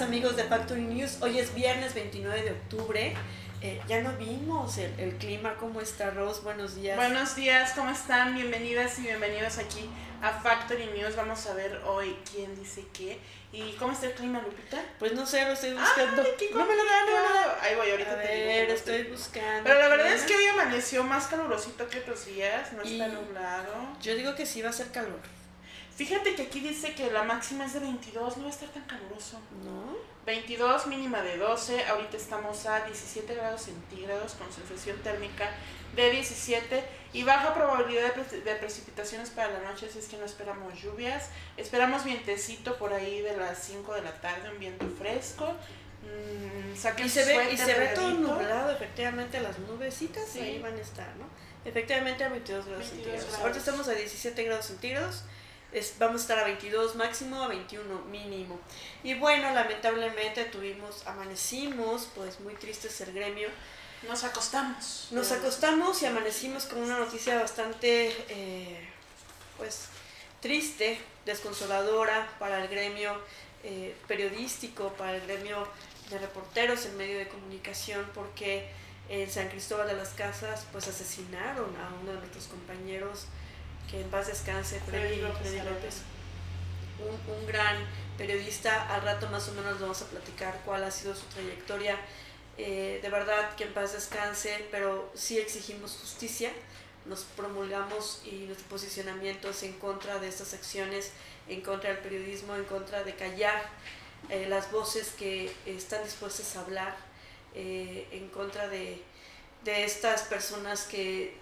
Días, amigos de Factory News. Hoy es viernes 29 de octubre. Eh, ya no vimos el, el clima. ¿Cómo está, Rose? Buenos días. Buenos días, ¿cómo están? Bienvenidas y bienvenidos aquí a Factory News. Vamos a ver hoy quién dice qué. ¿Y cómo está el clima, Lupita? Pues no sé, lo estoy buscando. Ay, qué no me lo dan, no me lo dan. Ahí voy, ahorita A te digo ver, cómo estoy buscando. Pero la verdad es que hoy amaneció más calurosito que otros días, no está nublado. Yo digo que sí va a ser calor, Fíjate que aquí dice que la máxima es de 22, no va a estar tan caluroso. ¿no? 22, mínima de 12, ahorita estamos a 17 grados centígrados con sensación térmica de 17 y baja probabilidad de, pre- de precipitaciones para la noche, así es que no esperamos lluvias. Esperamos vientecito por ahí de las 5 de la tarde, un viento fresco. Mm, Y se ve, y se ve todo nublado, efectivamente, las nubecitas Sí. ahí van a estar, ¿no? Efectivamente a 22 grados 22 centígrados. grados. Ahorita estamos a 17 grados centígrados, es- vamos a estar a 22 máximo, a 21 mínimo. Y bueno, lamentablemente tuvimos, amanecimos, pues muy tristes el gremio. Nos acostamos. Nos acostamos y amanecimos con una noticia bastante, eh, pues, triste, desconsoladora para el gremio eh, periodístico, para el gremio de reporteros en medio de comunicación, porque en San Cristóbal de las Casas, pues, asesinaron a uno de nuestros compañeros, que en paz descanse, Freddy, López. López, un, un gran periodista. Al rato más o menos vamos a platicar cuál ha sido su trayectoria. Eh, de verdad que en paz descanse, pero sí exigimos justicia. Nos promulgamos y nuestro posicionamiento es en contra de estas acciones, en contra del periodismo, en contra de callar eh, las voces que están dispuestas a hablar, eh, en contra de, de estas personas que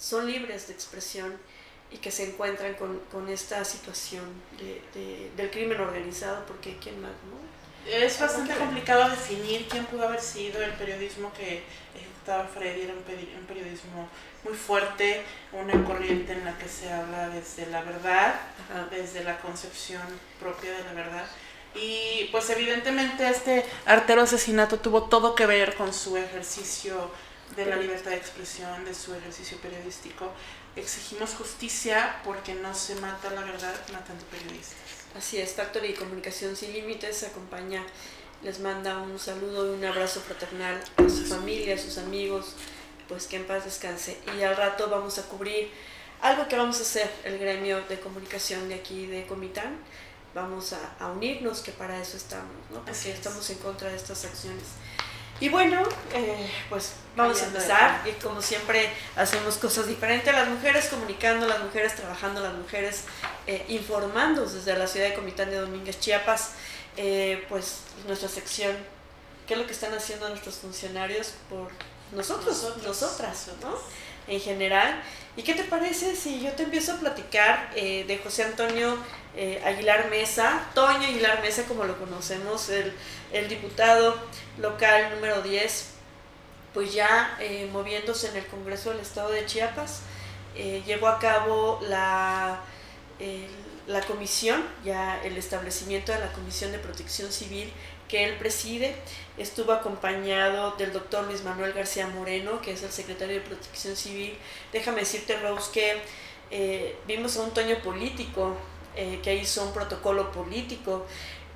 son libres de expresión y que se encuentran con, con esta situación de, de- del crimen organizado, porque ¿quién más, no? Es bastante complicado definir quién pudo haber sido el periodismo que ejecutaba Freddy. Era un, peri- un periodismo muy fuerte, una corriente en la que se habla desde la verdad, Ajá. desde la concepción propia de la verdad. Y pues evidentemente este artero asesinato tuvo todo que ver con su ejercicio de la libertad de expresión, de su ejercicio periodístico. Exigimos justicia porque no se mata la verdad matando periodistas. Así es, Factory y Comunicación Sin Límites acompaña, les manda un saludo y un abrazo fraternal a su familia, a sus amigos, pues que en paz descanse. Y al rato vamos a cubrir algo que vamos a hacer el gremio de comunicación de aquí de Comitán. Vamos a, a unirnos, que para eso estamos, ¿no? Así Porque es. estamos en contra de estas acciones. Y bueno, eh, pues vamos a empezar. y como siempre hacemos cosas diferentes, las mujeres comunicando, las mujeres trabajando, las mujeres eh, informando desde la ciudad de Comitán de Domínguez, Chiapas, eh, pues nuestra sección, qué es lo que están haciendo nuestros funcionarios por nosotros, Nosotros, nosotras, ¿no? En general. ¿Y qué te parece si yo te empiezo a platicar eh, de José Antonio eh, Aguilar Mesa, Toño Aguilar Mesa como lo conocemos, el, diputado local número 10, pues ya eh, moviéndose en el Congreso del Estado de Chiapas, llevó a cabo la, la comisión, ya el establecimiento de la Comisión de Protección Civil que él preside, estuvo acompañado del doctor Luis Manuel García Moreno, que es el secretario de Protección Civil. Déjame decirte, Rose, que eh, vimos a un Toño político eh, que hizo un protocolo político,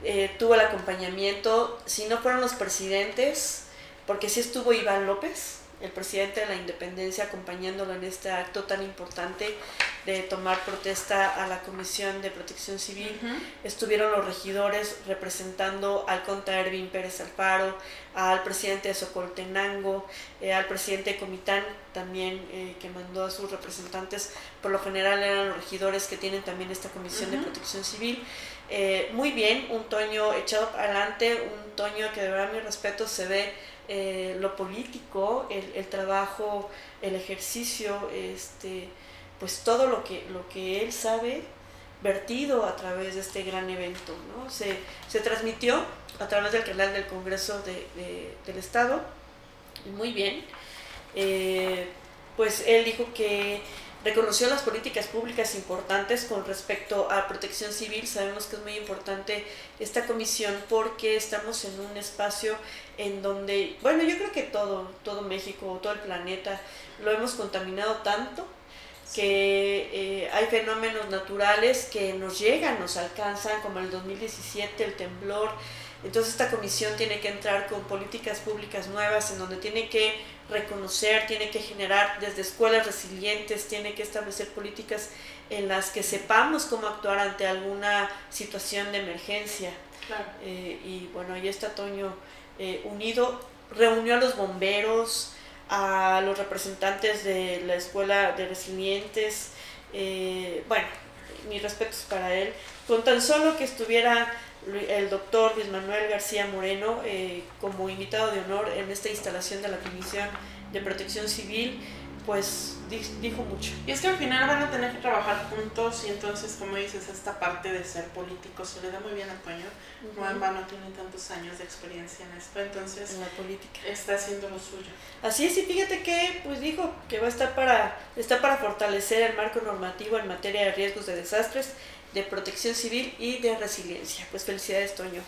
eh, tuvo el acompañamiento, si no fueron los presidentes, porque sí estuvo Iván López, el presidente de la Independencia, acompañándolo en este acto tan importante de tomar protesta a la Comisión de Protección Civil. Estuvieron los regidores representando al conta Ervin Pérez Alfaro, al presidente de Socoltenango, eh, al presidente de Comitán también, eh, que mandó a sus representantes. Por lo general eran los regidores que tienen también esta Comisión de. Protección Civil. Eh, muy bien, un Toño echado para adelante, un Toño que de verdad mi respeto se ve eh, lo político, el, el trabajo, el ejercicio, este, pues todo lo que, lo que él sabe vertido a través de este gran evento. ¿no? Se, se transmitió a través del canal del Congreso de, del Estado, muy bien. Eh, pues él dijo que reconoció las políticas públicas importantes con respecto a protección civil. Sabemos que es muy importante esta comisión porque estamos en un espacio en donde, bueno, yo creo que todo, todo México, todo el planeta, lo hemos contaminado tanto que eh, hay fenómenos naturales que nos llegan, nos alcanzan, como el 2017, el temblor. Entonces esta comisión tiene que entrar con políticas públicas nuevas en donde tiene que reconocer, tiene que generar desde escuelas resilientes, tiene que establecer políticas en las que sepamos cómo actuar ante alguna situación de emergencia. Eh, y bueno, ahí está Toño eh, unido, reunió a los bomberos, a los representantes de la escuela de resilientes. Eh, bueno, mis respetos para él. Con tan solo que estuviera el doctor Luis Manuel García Moreno eh, como invitado de honor en esta instalación de la Comisión de Protección Civil, pues dijo mucho. Y es que al final van a tener que trabajar juntos y entonces, como dices, esta parte de ser político se le da muy bien a Toño. No en vano tiene tantos años de experiencia en esto, entonces en la política. está haciendo lo suyo. Así es, y fíjate que pues dijo que va a estar para, está para fortalecer el marco normativo en materia de riesgos de desastres, de protección civil y de resiliencia. Pues felicidades, Toño.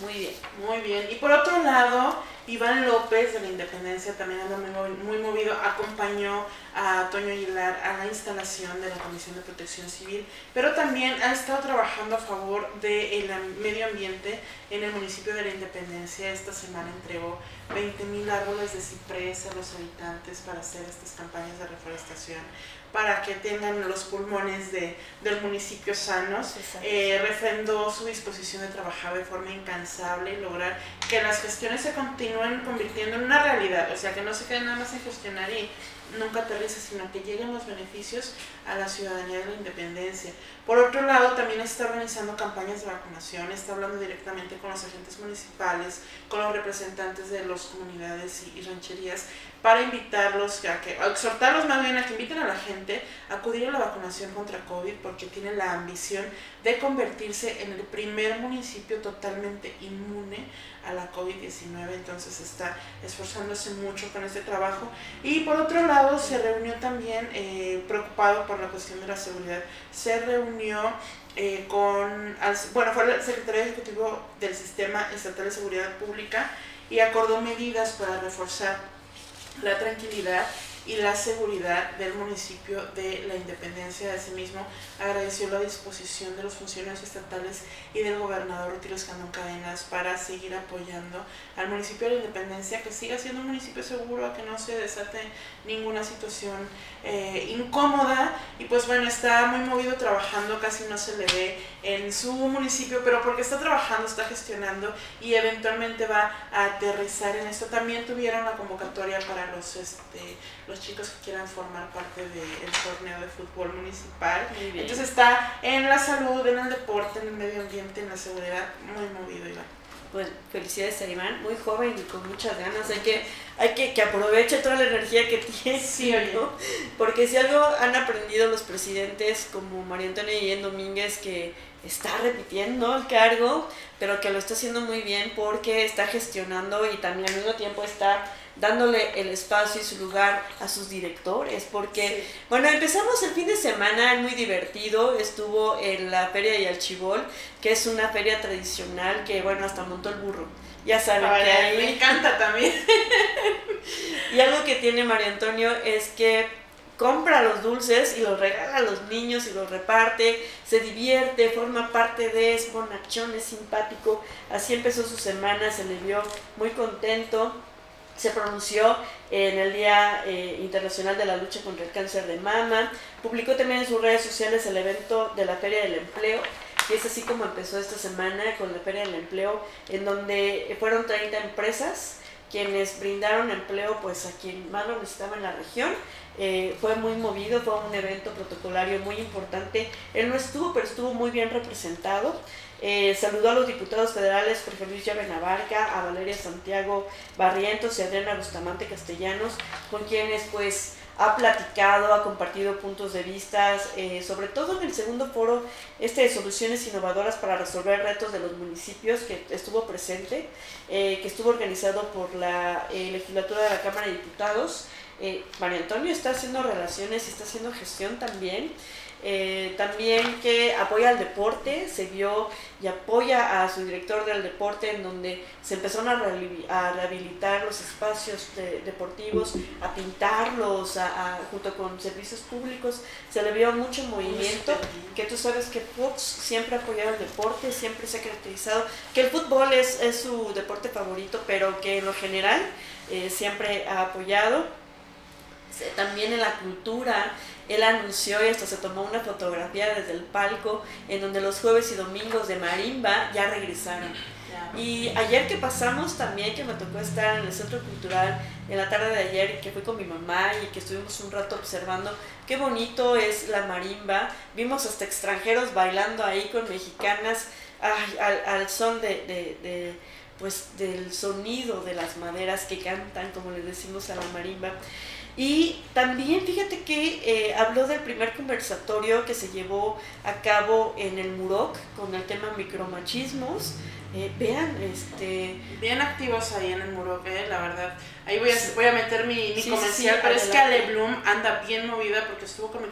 Muy bien. Muy bien. Y por otro lado, Iván López de la Independencia también anda muy, movido, acompañó a Toño Aguilar a la instalación de la Comisión de Protección Civil, pero también ha estado trabajando a favor del medio ambiente en el municipio de la Independencia. Esta semana entregó 20.000 árboles de ciprés a los habitantes para hacer estas campañas de reforestación para que tengan los pulmones de, del municipio sanos. Eh, refrendó su disposición de trabajar de forma incansable y lograr que las gestiones se continúen convirtiendo en una realidad, o sea, que no se queden nada más en gestionar y nunca aterriza, sino que lleguen los beneficios a la ciudadanía de la independencia. Por otro lado, también está organizando campañas de vacunación, está hablando directamente con los agentes municipales, con los representantes de las comunidades y rancherías para invitarlos, a que, exhortarlos más bien a que inviten a la gente a acudir a la vacunación contra COVID porque tienen la ambición de convertirse en el primer municipio totalmente inmune a la COVID-19, entonces está esforzándose mucho con este trabajo. Y por otro lado, se reunió también, eh, preocupado por la cuestión de la seguridad, se reunió eh, con, bueno, fue el secretario ejecutivo del Sistema Estatal de Seguridad Pública y acordó medidas para reforzar la tranquilidad y la seguridad del municipio de la Independencia. de sí mismo agradeció la disposición de los funcionarios estatales y del gobernador Rutilio Escandón Cadenas para seguir apoyando al municipio de la Independencia, que siga siendo un municipio seguro, a que no se desate ninguna situación eh, incómoda. Y pues bueno, está muy movido trabajando, casi no se le ve en su municipio, pero porque está trabajando, está gestionando y eventualmente va a aterrizar en esto. También tuvieron la convocatoria para los, este, los chicos que quieran formar parte del torneo de fútbol municipal. Entonces está en la salud, en el deporte, en el medio ambiente, en la seguridad, muy movido Iván. Pues felicidades a Iván, muy joven y con muchas ganas. Hay que, hay que, que aproveche toda la energía que tiene. Sí, Porque si algo han aprendido los presidentes como María Antonia Guillén Domínguez, que está repitiendo el cargo, pero que lo está haciendo muy bien porque está gestionando y también al mismo tiempo está dándole el espacio y su lugar a sus directores, porque, bueno, empezamos el fin de semana muy divertido, estuvo en la Feria de Alchibol, que es una feria tradicional que, bueno, hasta montó el burro. Ya saben que ahí... Me encanta también. y algo que tiene María Antonio es que compra los dulces y los regala a los niños y los reparte, se divierte, forma parte de, es bonachón, es simpático. Así empezó su semana, se le vio muy contento se pronunció en el Día eh, Internacional de la Lucha contra el Cáncer de Mama, publicó también en sus redes sociales el evento de la Feria del Empleo, y es así como empezó esta semana con la Feria del Empleo, en donde fueron 30 empresas quienes brindaron empleo pues a quien más lo necesitaba en la región. Eh, fue muy movido, fue un evento protocolario muy importante. Él no estuvo, pero estuvo muy bien representado. Eh, saludó a los diputados federales Jorge Luis Navarca, a Valeria Santiago Barrientos y Adriana Bustamante Castellanos, con quienes pues ha platicado, ha compartido puntos de vista, eh, sobre todo en el segundo foro, este de soluciones innovadoras para resolver retos de los municipios, que estuvo presente, eh, que estuvo organizado por la eh, legislatura de la Cámara de Diputados. María Antonio está haciendo relaciones y está haciendo gestión también. Eh, también que apoya al deporte, se vio y apoya a su director del deporte en donde se empezaron a, rehabilitar los espacios deportivos, a pintarlos, a, junto con servicios públicos, se le vio mucho movimiento, que tú sabes que Fox siempre ha apoyado el deporte, siempre se ha caracterizado, que el fútbol es, es su deporte favorito, pero que en lo general eh, siempre ha apoyado. También en la cultura, él anunció y hasta se tomó una fotografía desde el palco en donde los jueves y domingos de Marimba ya regresaron. Y ayer que pasamos también, que me tocó estar en el Centro Cultural en la tarde de ayer, que fui con mi mamá y que estuvimos un rato observando qué bonito es la marimba. Vimos hasta extranjeros bailando ahí con mexicanas al, son de, de, pues, del sonido de las maderas que cantan, como le decimos a la marimba. Y también fíjate que eh, habló del primer conversatorio que se llevó a cabo en el MUROC con el tema micromachismos. Eh, vean, este... Bien activos ahí en el MUROC, eh, la verdad. Ahí voy a, voy a meter mi, mi comercial, pero es que Ale Bloom anda bien movida porque estuvo con,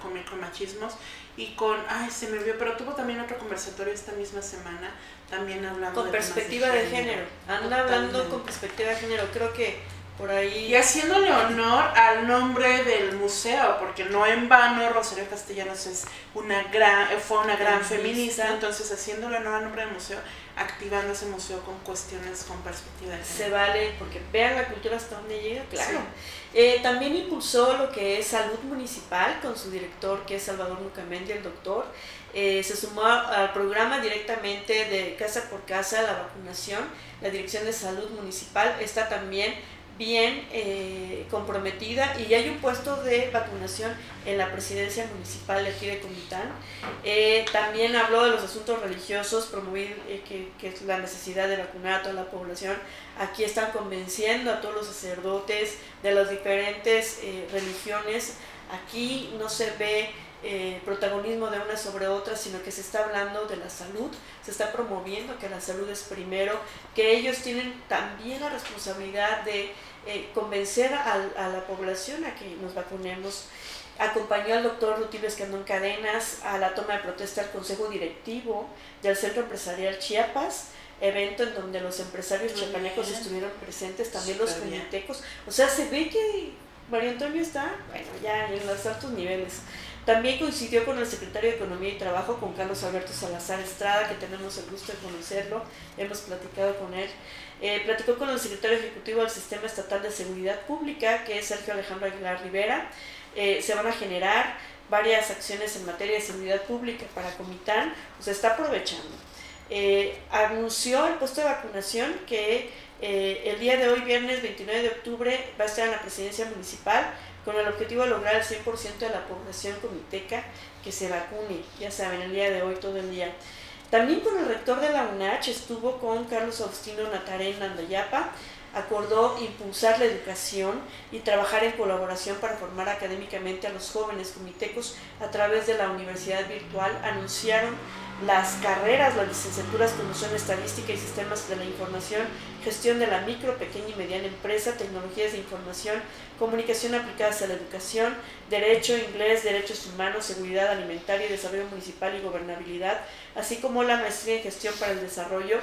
con micromachismos y con, ay, se me vio, pero tuvo también otro conversatorio esta misma semana, también hablando con perspectiva de género. Anda hablando con perspectiva de género. Creo que y haciéndole honor al nombre del museo, porque no en vano Rosario Castellanos es una gran, fue una gran feminista, entonces haciéndole honor al nombre del museo, activando ese museo con cuestiones con perspectiva de Se vale, porque vean la cultura hasta donde llega, claro. Eh, también impulsó lo que es salud municipal con su director, que es Salvador Mucamendi, el doctor. Eh, se sumó al programa directamente de casa por casa la vacunación. La Dirección de Salud Municipal está también bien eh, comprometida y hay un puesto de vacunación en la presidencia municipal de aquí de Comitán. Eh, también habló de los asuntos religiosos, promover eh, que, que, es la necesidad de vacunar a toda la población. Aquí están convenciendo a todos los sacerdotes de las diferentes religiones. Aquí no se ve protagonismo de una sobre otra, sino que se está hablando de la salud, se está promoviendo que la salud es primero, que ellos tienen también la responsabilidad de eh, convencer a, la población a que nos vacunemos. Acompañó al doctor Rutilio Escandón Cadenas a la toma de protesta del Consejo Directivo del Centro Empresarial Chiapas, evento en donde los empresarios chiapanecos estuvieron presentes, también los comitecos. O sea, se ve que María Antonio está, bueno, ya en los altos niveles. También coincidió con el secretario de Economía y Trabajo, con Carlos Alberto Salazar Estrada, que tenemos el gusto de conocerlo, hemos platicado con él. Eh, platicó con el secretario ejecutivo del Sistema Estatal de Seguridad Pública, que es Sergio Alejandro Aguilar Rivera. Eh, se van a generar varias acciones en materia de seguridad pública para Comitán, o se está aprovechando. Eh, anunció el puesto de vacunación que el día de hoy, viernes 29 de octubre, va a estar en la presidencia municipal con el objetivo de lograr el 100% de la población comiteca que se vacune, ya saben, el día de hoy, todo el día. También con el rector de la UNACH estuvo con Carlos Agustino Natarén Andayapa, acordó impulsar la educación y trabajar en colaboración para formar académicamente a los jóvenes comitecos a través de la universidad virtual. Anunciaron las carreras, las licenciaturas como Estadística y Sistemas de la Información, Gestión de la Micro, Pequeña y Mediana Empresa, Tecnologías de Información, Comunicación aplicadas a la educación, Derecho, Inglés, Derechos Humanos, Seguridad Alimentaria, Desarrollo Municipal y Gobernabilidad, así como la Maestría en Gestión para el Desarrollo,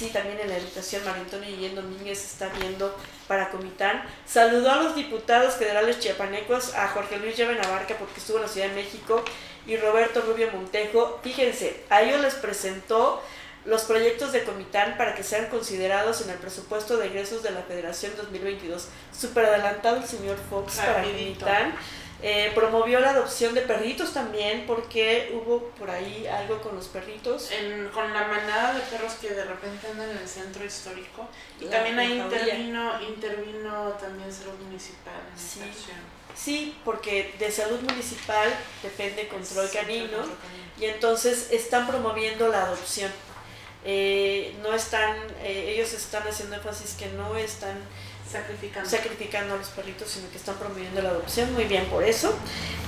así también en la educación, María Antonio Guillén Domínguez está viendo para Comitán. Saludó a los diputados federales chiapanecos, a Jorge Luis Llave Navarca porque estuvo en la Ciudad de México y Roberto Rubio Montejo. Fíjense, a ellos les presentó los proyectos de Comitán para que sean considerados en el presupuesto de egresos de la Federación 2022. Súper adelantado el señor Fox para Comitán. Eh, promovió la adopción de perritos también porque hubo por ahí algo con los perritos. con la manada de perros que de repente andan en el centro histórico. Y también ahí intervino, intervino también salud municipal en sí. Sí, porque de salud municipal depende control canino, y entonces están promoviendo la adopción. Eh, no están, eh, ellos están haciendo énfasis que no están sacrificando. sacrificando a los perritos, sino que están promoviendo la adopción. Muy bien por eso.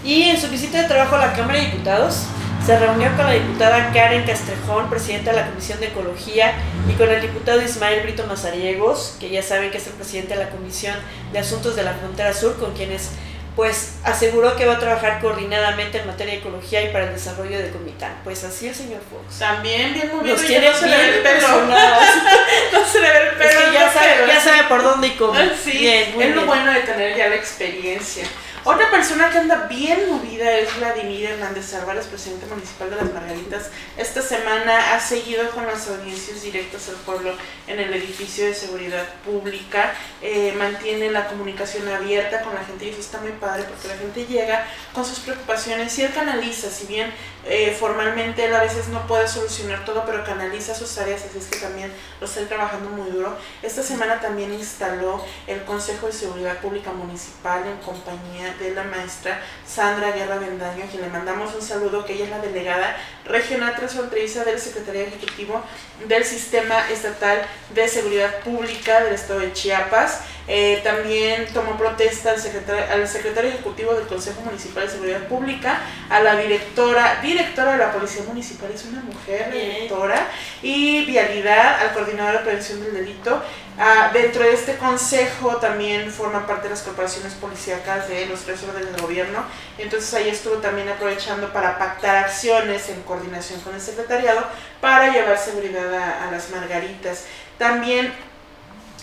Y en su visita de trabajo a la Cámara de Diputados, se reunió con la diputada Karen Castrejón, presidenta de la Comisión de Ecología, y con el diputado Ismael Brito Mazariegos, que ya saben que es el presidente de la Comisión de Asuntos de la Frontera Sur, con quienes pues aseguró que va a trabajar coordinadamente en materia de ecología y para el desarrollo de Comitán. Pues así el señor Fox. También bien movido. Nos tiene no se le ve el bien pelo. no se le ve el pelo. Es que ya no, sabe, ya por dónde y cómo. Ah, Sí, Bien, es lo bien. bueno de tener ya la experiencia. Otra persona que anda bien movida es Vladimir Hernández Álvarez, presidente municipal de Las Margaritas. Esta semana ha seguido con las audiencias directas al pueblo en el edificio de seguridad pública. Eh, mantiene la comunicación abierta con la gente y eso está muy padre porque la gente llega con sus preocupaciones y él canaliza, si bien eh, formalmente él a veces no puede solucionar todo, pero canaliza sus áreas, así es que también lo está trabajando muy duro. Esta semana también instaló el Consejo de Seguridad Pública Municipal en compañía de la maestra Sandra Guerra Bendaño, a quien le mandamos un saludo, que ella es la delegada regional transfronteriza del Secretario Ejecutivo del Sistema Estatal de Seguridad Pública del Estado de Chiapas. Eh, también tomó protesta al secretario Ejecutivo del Consejo Municipal de Seguridad Pública, a la directora, directora de la Policía Municipal, es una mujer, Bien. directora, y Vialidad, al coordinador de prevención del delito. Ah, dentro de este consejo también forma parte de las corporaciones policíacas de los tres órdenes del gobierno. Entonces ahí estuvo también aprovechando para pactar acciones en coordinación con el secretariado para llevar seguridad a, a las margaritas. También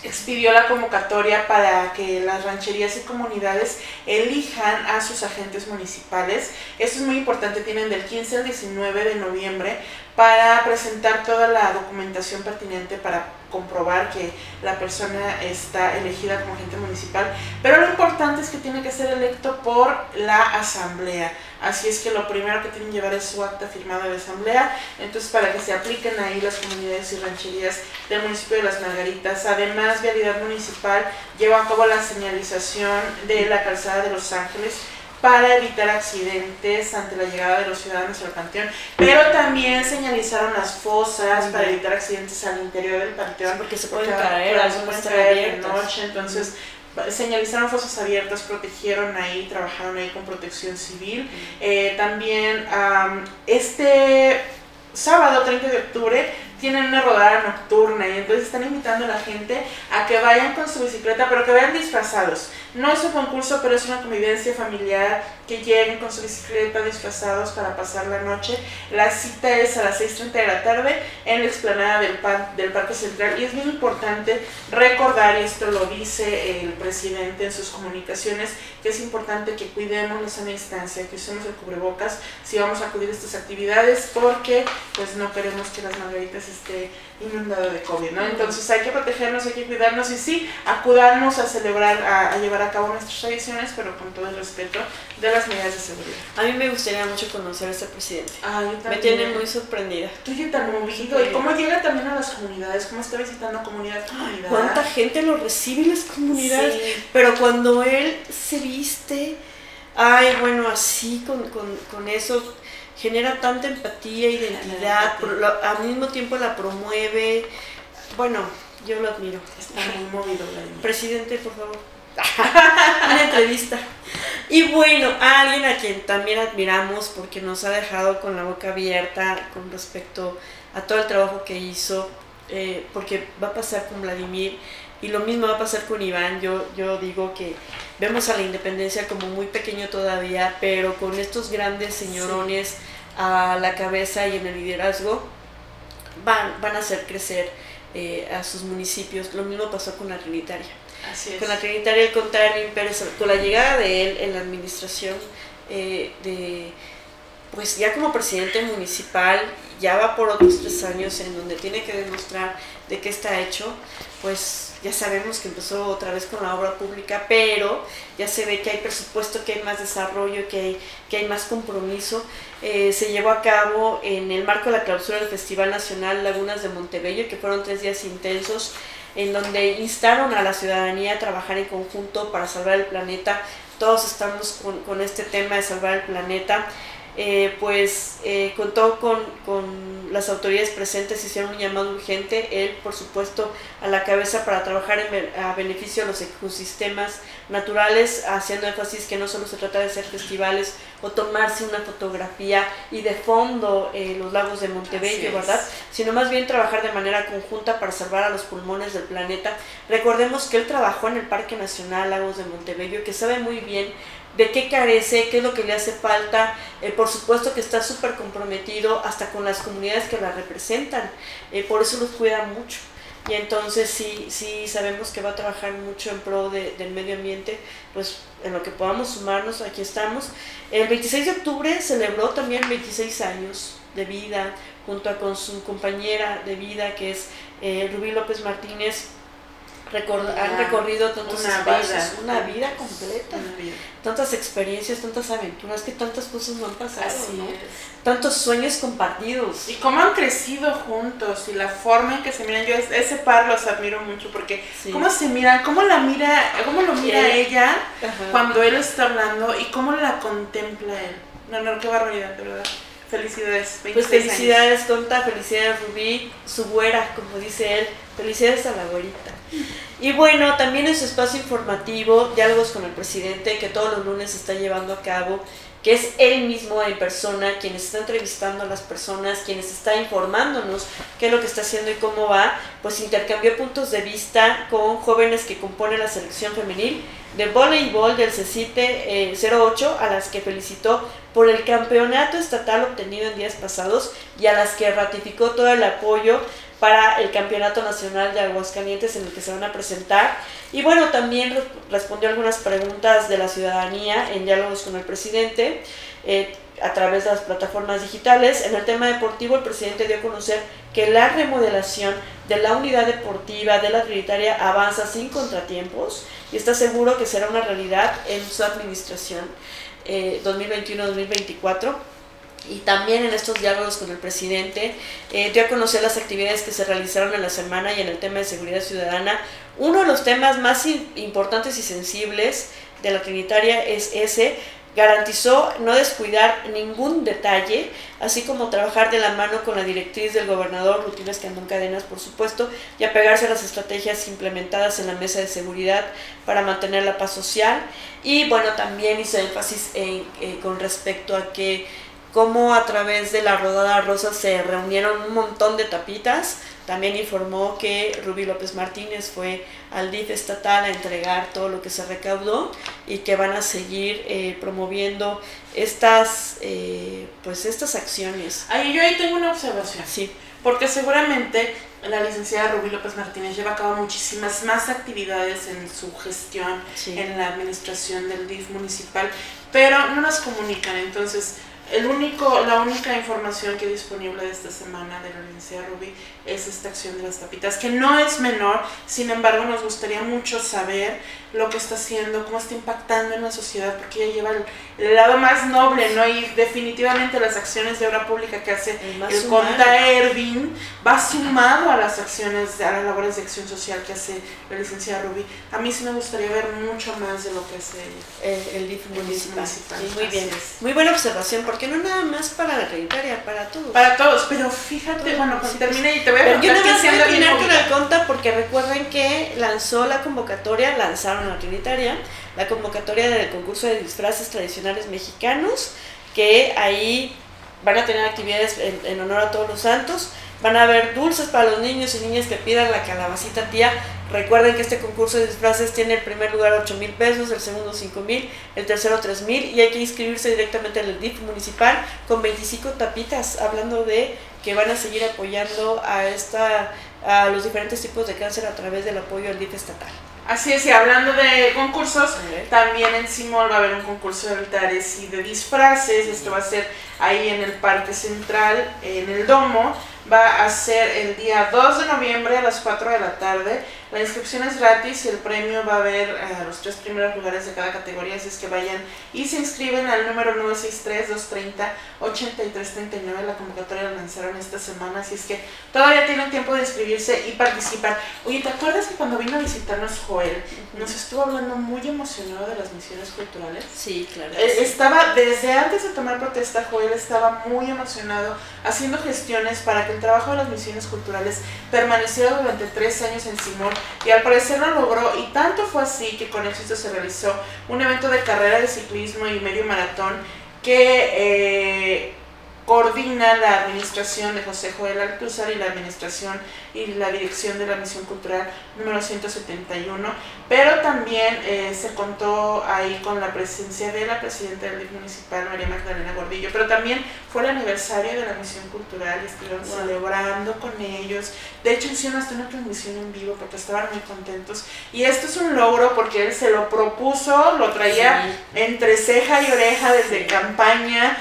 expidió la convocatoria para que las rancherías y comunidades elijan a sus agentes municipales. Esto es muy importante, tienen del 15 al 19 de noviembre para presentar toda la documentación pertinente para comprobar que la persona está elegida como agente municipal. Pero lo importante es que tiene que ser electo por la asamblea. Así es que lo primero que tienen que llevar es su acta firmada de asamblea. Entonces, para que se apliquen ahí las comunidades y rancherías del municipio de Las Margaritas. Además, Vialidad Municipal lleva a cabo la señalización de la calzada de Los Ángeles para evitar accidentes ante la llegada de los ciudadanos al panteón, pero también señalizaron las fosas para evitar accidentes al interior del panteón, porque se porque pueden caer, claro, se pueden caer de noche, entonces señalizaron fosas abiertas, protegieron ahí, trabajaron ahí con protección civil. Eh, también am, este sábado 30 de octubre tienen una rodada nocturna y entonces están invitando a la gente a que vayan con su bicicleta, pero que vayan disfrazados. No es un concurso, pero es una convivencia familiar, que lleguen con su bicicleta disfrazados para pasar la noche. La cita es a las 6.30 de la tarde en la explanada del, del Parque Central y es bien importante recordar, y esto lo dice el presidente en sus comunicaciones, que es importante que cuidemos la sana distancia, que usemos el cubrebocas si vamos a acudir a estas actividades porque pues no queremos que las margaritas esté inundado de COVID, ¿no? Entonces hay que protegernos, hay que cuidarnos y sí, acudarnos a celebrar, a, a llevar a cabo nuestras tradiciones, pero con todo el respeto de las medidas de seguridad. A mí me gustaría mucho conocer a este presidente. Ah, yo Me tiene muy sorprendida. Tú ya tan movido. ¿Y cómo llega también a las comunidades? ¿Cómo está visitando comunidad a comunidad? ¿Cuánta gente lo recibe en las comunidades? Sí. Pero cuando él se viste, ay, bueno, así con, con, con eso, genera tanta empatía, identidad, lo- al mismo tiempo la promueve. Bueno, yo lo admiro. Está muy movido, Vladimir. Presidente, por favor. Una entrevista. Y bueno, a alguien a quien también admiramos porque nos ha dejado con la boca abierta con respecto a todo el trabajo que hizo, eh, porque va a pasar con Vladimir y lo mismo va a pasar con Iván. Yo, yo digo que vemos a la independencia como muy pequeño todavía, pero con estos grandes señorones a la cabeza y en el liderazgo, van, van a hacer crecer eh, a sus municipios. Lo mismo pasó con la Trinitaria. Así es. Con la Trinitaria, el contrario, Pérez, con la llegada de él en la administración, eh, de, pues ya como presidente municipal, ya va por otros tres años en donde tiene que demostrar de qué está hecho, pues ya sabemos que empezó otra vez con la obra pública, pero ya se ve que hay presupuesto, que hay más desarrollo, que hay, que hay más compromiso. Eh, se llevó a cabo en el marco de la clausura del Festival Nacional Lagunas de Montebello, que fueron tres días intensos en donde instaron a la ciudadanía a trabajar en conjunto para salvar el planeta. Todos estamos con, con este tema de salvar el planeta. Eh, pues eh, contó con, con, las autoridades presentes, hicieron un llamado urgente, él por supuesto a la cabeza para trabajar en, a beneficio de los ecosistemas naturales, haciendo énfasis que no solo se trata de hacer festivales o tomarse una fotografía y de fondo eh, los lagos de Montebello, ¿verdad? Sino más bien trabajar de manera conjunta para salvar a los pulmones del planeta. Recordemos que él trabajó en el Parque Nacional Lagos de Montebello, que sabe muy bien de qué carece, qué es lo que le hace falta. Eh, por supuesto que está súper comprometido hasta con las comunidades que la representan. Eh, por eso los cuida mucho. Y entonces sí, sí sabemos que va a trabajar mucho en pro de, del medio ambiente, pues en lo que podamos sumarnos, aquí estamos. El 26 de octubre celebró también 26 años de vida junto a con su compañera de vida que es eh, Rubí López Martínez, han recorrido tantos una espacios, una vida completa, tantas experiencias, tantas aventuras, que tantas cosas no han pasado, tantos sueños compartidos. Y cómo han crecido juntos y la forma en que se miran, yo ese par los admiro mucho porque cómo se miran, cómo la mira, cómo lo mira ella cuando él está hablando y cómo la contempla él. No, no, qué barbaridad, de verdad. Felicidades. Pues felicidades, Tonta, felicidades, Rubí, su güera, como dice él. Felicidades a la güerita. Y bueno, también en su espacio informativo, Diálogos con el Presidente, que todos los lunes está llevando a cabo, que es él mismo en persona, quien está entrevistando a las personas, quien está informándonos qué es lo que está haciendo y cómo va, pues intercambió puntos de vista con jóvenes que componen la selección femenil de voleibol del CECITE 08, a las que felicitó por el campeonato estatal obtenido en días pasados y a las que ratificó todo el apoyo para el Campeonato Nacional de Aguascalientes en el que se van a presentar. Y bueno, también respondió algunas preguntas de la ciudadanía en diálogos con el presidente eh, a través de las plataformas digitales. En el tema deportivo, el presidente dio a conocer que la remodelación de la unidad deportiva de la Trinitaria avanza sin contratiempos y está seguro que será una realidad en su administración eh, 2021-2024 y también en estos diálogos con el presidente eh, dio a conocer las actividades que se realizaron en la semana y en el tema de seguridad ciudadana. Uno de los temas más importantes y sensibles de la Trinitaria es ese, garantizó no descuidar ningún detalle, así como trabajar de la mano con la directriz del gobernador, rutinas que andan cadenas, por supuesto, y apegarse a las estrategias implementadas en la mesa de seguridad para mantener la paz social. Y bueno, también hizo énfasis en, eh, con respecto a que cómo a través de la Rodada Rosa se reunieron un montón de tapitas. También informó que Rubí López Martínez fue al DIF estatal a entregar todo lo que se recaudó y que van a seguir eh, promoviendo estas, eh, pues estas acciones. Ahí yo ahí tengo una observación. Sí. Porque seguramente la licenciada Rubí López Martínez lleva a cabo muchísimas más actividades en su gestión, en la administración del DIF municipal, pero no las comunican. Entonces, el único, la única información que disponible de esta semana de Universidad Ruby es esta acción de las tapitas, que no es menor, sin embargo nos gustaría mucho saber lo que está haciendo, cómo está impactando en la sociedad, porque ella lleva el, lado más noble, ¿no? Y definitivamente las acciones de obra pública que hace el, Conta Ervin va sumado a las acciones, a las labores de acción social que hace la licenciada Ruby. A mí sí me gustaría ver mucho más de lo que hace ella. El, DIF municipal. muy bien. Muy buena observación, porque no nada más para la hereditaria, para todos. Para todos, pero fíjate, bueno, cuando termine y te voy pero yo no voy a terminar con el Conta porque recuerden que lanzó la convocatoria, lanzaron la Trinitaria, la convocatoria del concurso de disfraces tradicionales mexicanos, que ahí van a tener actividades en, honor a todos los santos. Van a haber dulces para los niños y niñas que pidan la calabacita tía. Recuerden que este concurso de disfraces tiene el primer lugar 8 mil pesos, el segundo 5 mil, el tercero 3 mil y hay que inscribirse directamente en el DIF municipal con 25 tapitas, hablando de que van a seguir apoyando a, esta, a los diferentes tipos de cáncer a través del apoyo al DIF estatal. Así es, y hablando de concursos, también en Simol va a haber un concurso de altares y de disfraces. Esto va a ser ahí en el Parque Central, en el Domo. Va a ser el día 2 de noviembre a las 4 de la tarde. La inscripción es gratis y el premio va a haber eh, a los tres primeros lugares de cada categoría, así es que vayan y se inscriben al número 963-230-8339. La convocatoria la lanzaron esta semana, así es que todavía tienen tiempo de inscribirse y participar. Oye, ¿te acuerdas que cuando vino a visitarnos Joel, nos estuvo hablando muy emocionado de las misiones culturales? Sí, claro. Eh, estaba, desde antes de tomar protesta, Joel estaba muy emocionado haciendo gestiones para que el trabajo de las misiones culturales permaneciera durante tres años en Simón y al parecer lo logró. Y tanto fue así que con éxito se realizó un evento de carrera de ciclismo y medio maratón que eh, coordina la administración de José Joel Altúzar y la administración y la dirección de la misión cultural número 171, pero también eh, se contó ahí con la presencia de la presidenta del DIF municipal, María Magdalena Gordillo, pero también fue el aniversario de la misión cultural y estuvieron celebrando con ellos, de hecho hicieron hasta una transmisión en vivo porque estaban muy contentos. Y esto es un logro porque él se lo propuso, lo traía entre ceja y oreja desde campaña,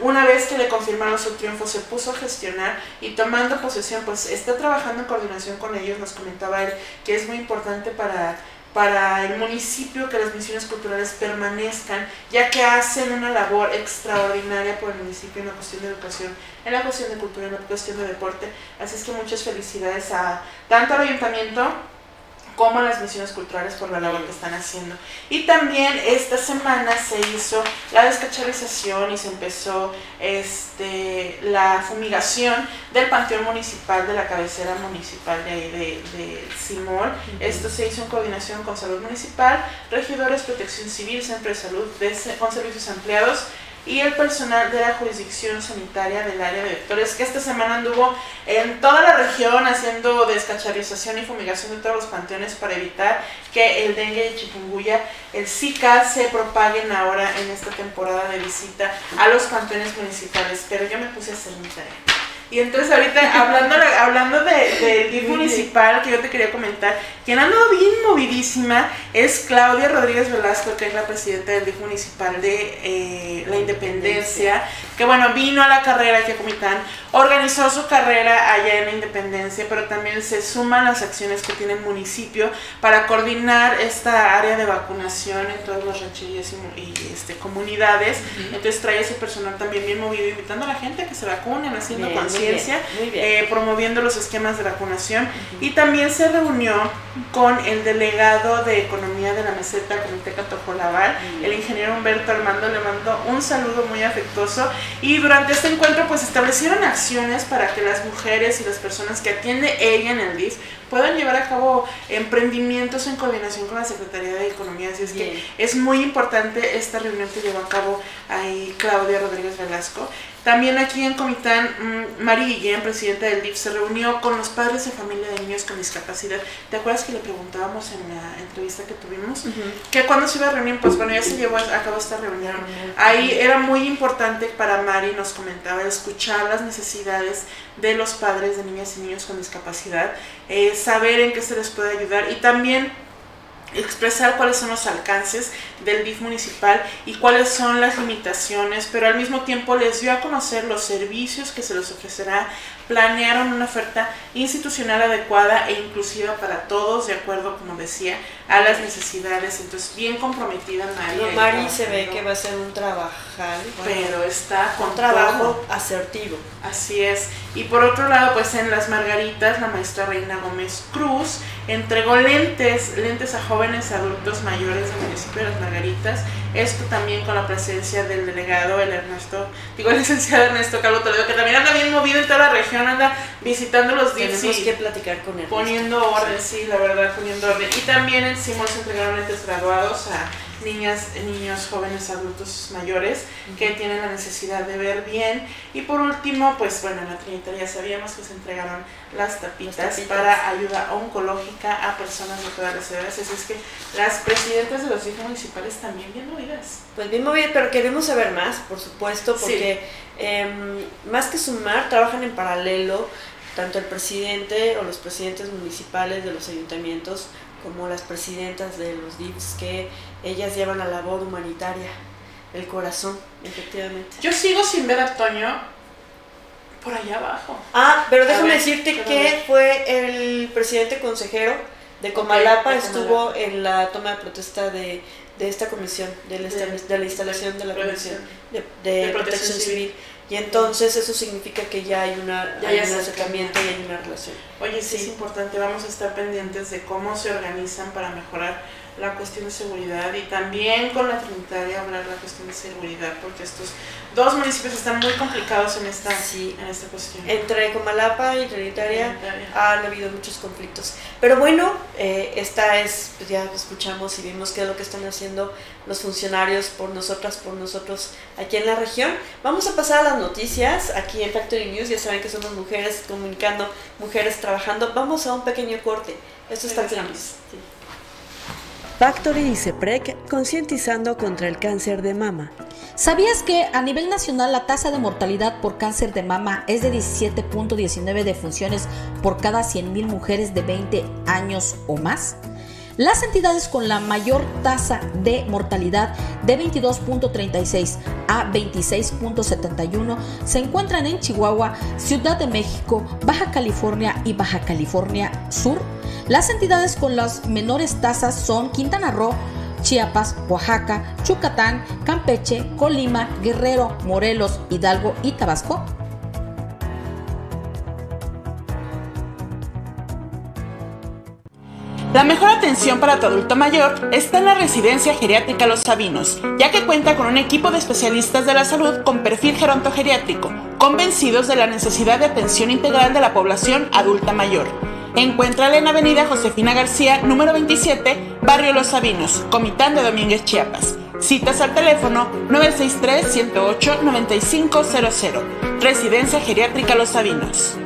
una vez que le confirmaron su triunfo, se puso a gestionar y tomando posesión, pues está trabajando en coordinación con ellos, nos comentaba él, que es muy importante para, para el municipio que las misiones culturales permanezcan, ya que hacen una labor extraordinaria por el municipio en la cuestión de educación, en la cuestión de cultura, en la cuestión de deporte. Así es que muchas felicidades a tanto al ayuntamiento, como las misiones culturales por la labor que están haciendo. Y también esta semana se hizo la descacharización y se empezó este, la fumigación del Panteón Municipal de la cabecera municipal de, de, Simón. Esto se hizo en coordinación con Salud Municipal, Regidores, Protección Civil, Centro de Salud, con servicios ampliados y el personal de la jurisdicción sanitaria del área de vectores, que esta semana anduvo en toda la región haciendo descacharización y fumigación de todos los panteones para evitar que el dengue y chikungunya, el Zika, se propaguen ahora en esta temporada de visita a los panteones municipales. Pero yo me puse a hacer mi tarea. Y entonces ahorita hablando, hablando de, de municipal que yo te quería comentar, quien anda bien movidísima es Claudia Rodríguez Velasco, que es la presidenta del DIF municipal de eh, la Independencia, que bueno, vino a la carrera aquí a Comitán, organizó su carrera allá en la Independencia, pero también se suman las acciones que tiene el municipio para coordinar esta área de vacunación en todas las rancherías y, este, comunidades. Entonces trae ese personal también bien movido, invitando a la gente a que se vacunen, haciendo conciencia, eh, promoviendo los esquemas de vacunación. Y también se reunió con el delegado de Economía de la Meseta, Comité Laval, el ingeniero Humberto Armando, le mandó un saludo muy afectuoso. Y durante este encuentro pues establecieron acciones para que las mujeres y las personas que atiende ella en el DIF puedan llevar a cabo emprendimientos en coordinación con la Secretaría de Economía. Así es que es muy importante esta reunión que llevó a cabo ahí Claudia Rodríguez Velasco. También aquí en Comitán, mm, Mari Guillén, presidenta del DIF, se reunió con los padres de familia de niños con discapacidad. ¿Te acuerdas que le preguntábamos en la entrevista que tuvimos? Que cuando se iba a reunir, pues bueno, ya se llevó a cabo esta reunión. Ahí era muy importante para Mari, nos comentaba, escuchar las necesidades de los padres de niñas y niños con discapacidad, eh, saber en qué se les puede ayudar y también expresar cuáles son los alcances del DIF municipal y cuáles son las limitaciones, pero al mismo tiempo les dio a conocer los servicios que se les ofrecerá, planearon una oferta institucional adecuada e inclusiva para todos, de acuerdo, como decía, a las necesidades. Entonces, bien comprometida Mari. Mari se ve que va a ser un trabajal, pero está con trabajo asertivo. Así es. Y por otro lado, pues en Las Margaritas, la maestra Reina Gómez Cruz entregó lentes, lentes a jóvenes adultos mayores del municipio de Las Margaritas. Esto también con la presencia del delegado, el Ernesto, digo el licenciado Ernesto Calvo Toledo, que también anda bien movido en toda la región, anda visitando los días. Tenemos que platicar con él. Poniendo orden, sí, la verdad, poniendo orden. Y también en Simón se entregaron lentes graduados a niñas, niños, jóvenes, adultos mayores que tienen la necesidad de ver bien. Y por último, pues bueno, en la Trinitaria ya sabíamos que se entregaron las tapitas, para ayuda oncológica a personas de todas las edades. Así es que las presidentas de los hijos municipales también bien movidas. Pues bien movidas, pero queremos saber más, por supuesto, porque em, más que sumar, trabajan en paralelo tanto el presidente o los presidentes municipales de los ayuntamientos como las presidentas de los DIPS, que ellas llevan la labor humanitaria, el corazón, efectivamente. Yo sigo sin ver a Toño por allá abajo. Ah, pero déjame decirte que fue el presidente consejero de Comalapa estuvo en la toma de protesta de, de esta comisión, de la, de, la instalación de la comisión de, protección, civil. Y entonces eso significa que ya hay, una, ya hay un acercamiento y hay una relación. Oye, sí, es importante, vamos a estar pendientes de cómo se organizan para mejorar la cuestión de seguridad y también con la Trinitaria hablar la cuestión de seguridad, porque estos dos municipios están muy complicados en esta, en esta cuestión. Entre Comalapa y Trinitaria, han habido muchos conflictos. Pero bueno, eh, esta es, pues ya escuchamos y vimos qué es lo que están haciendo los funcionarios por nosotras, por nosotros aquí en la región. Vamos a pasar a las noticias aquí en Factory News. Ya saben que somos mujeres comunicando, mujeres trabajando. Vamos a un pequeño corte. Esto está Factory Factory y CEPREC concientizando contra el cáncer de mama. ¿Sabías que a nivel nacional la tasa de mortalidad por cáncer de mama es de 17.19 defunciones por cada 100.000 mujeres de 20 años o más? Las entidades con la mayor tasa de mortalidad de 22.36 a 26.71 se encuentran en Chihuahua, Ciudad de México, Baja California y Baja California Sur. Las entidades con las menores tasas son Quintana Roo, Chiapas, Oaxaca, Yucatán, Campeche, Colima, Guerrero, Morelos, Hidalgo y Tabasco. La mejor atención para tu adulto mayor está en la residencia geriátrica Los Sabinos, ya que cuenta con un equipo de especialistas de la salud con perfil gerontogeriátrico, convencidos de la necesidad de atención integral de la población adulta mayor. Encuéntrala en Avenida Josefina García, número 27, Barrio Los Sabinos, Comitán de Domínguez, Chiapas. Citas al teléfono 963-108-9500. Residencia Geriátrica Los Sabinos.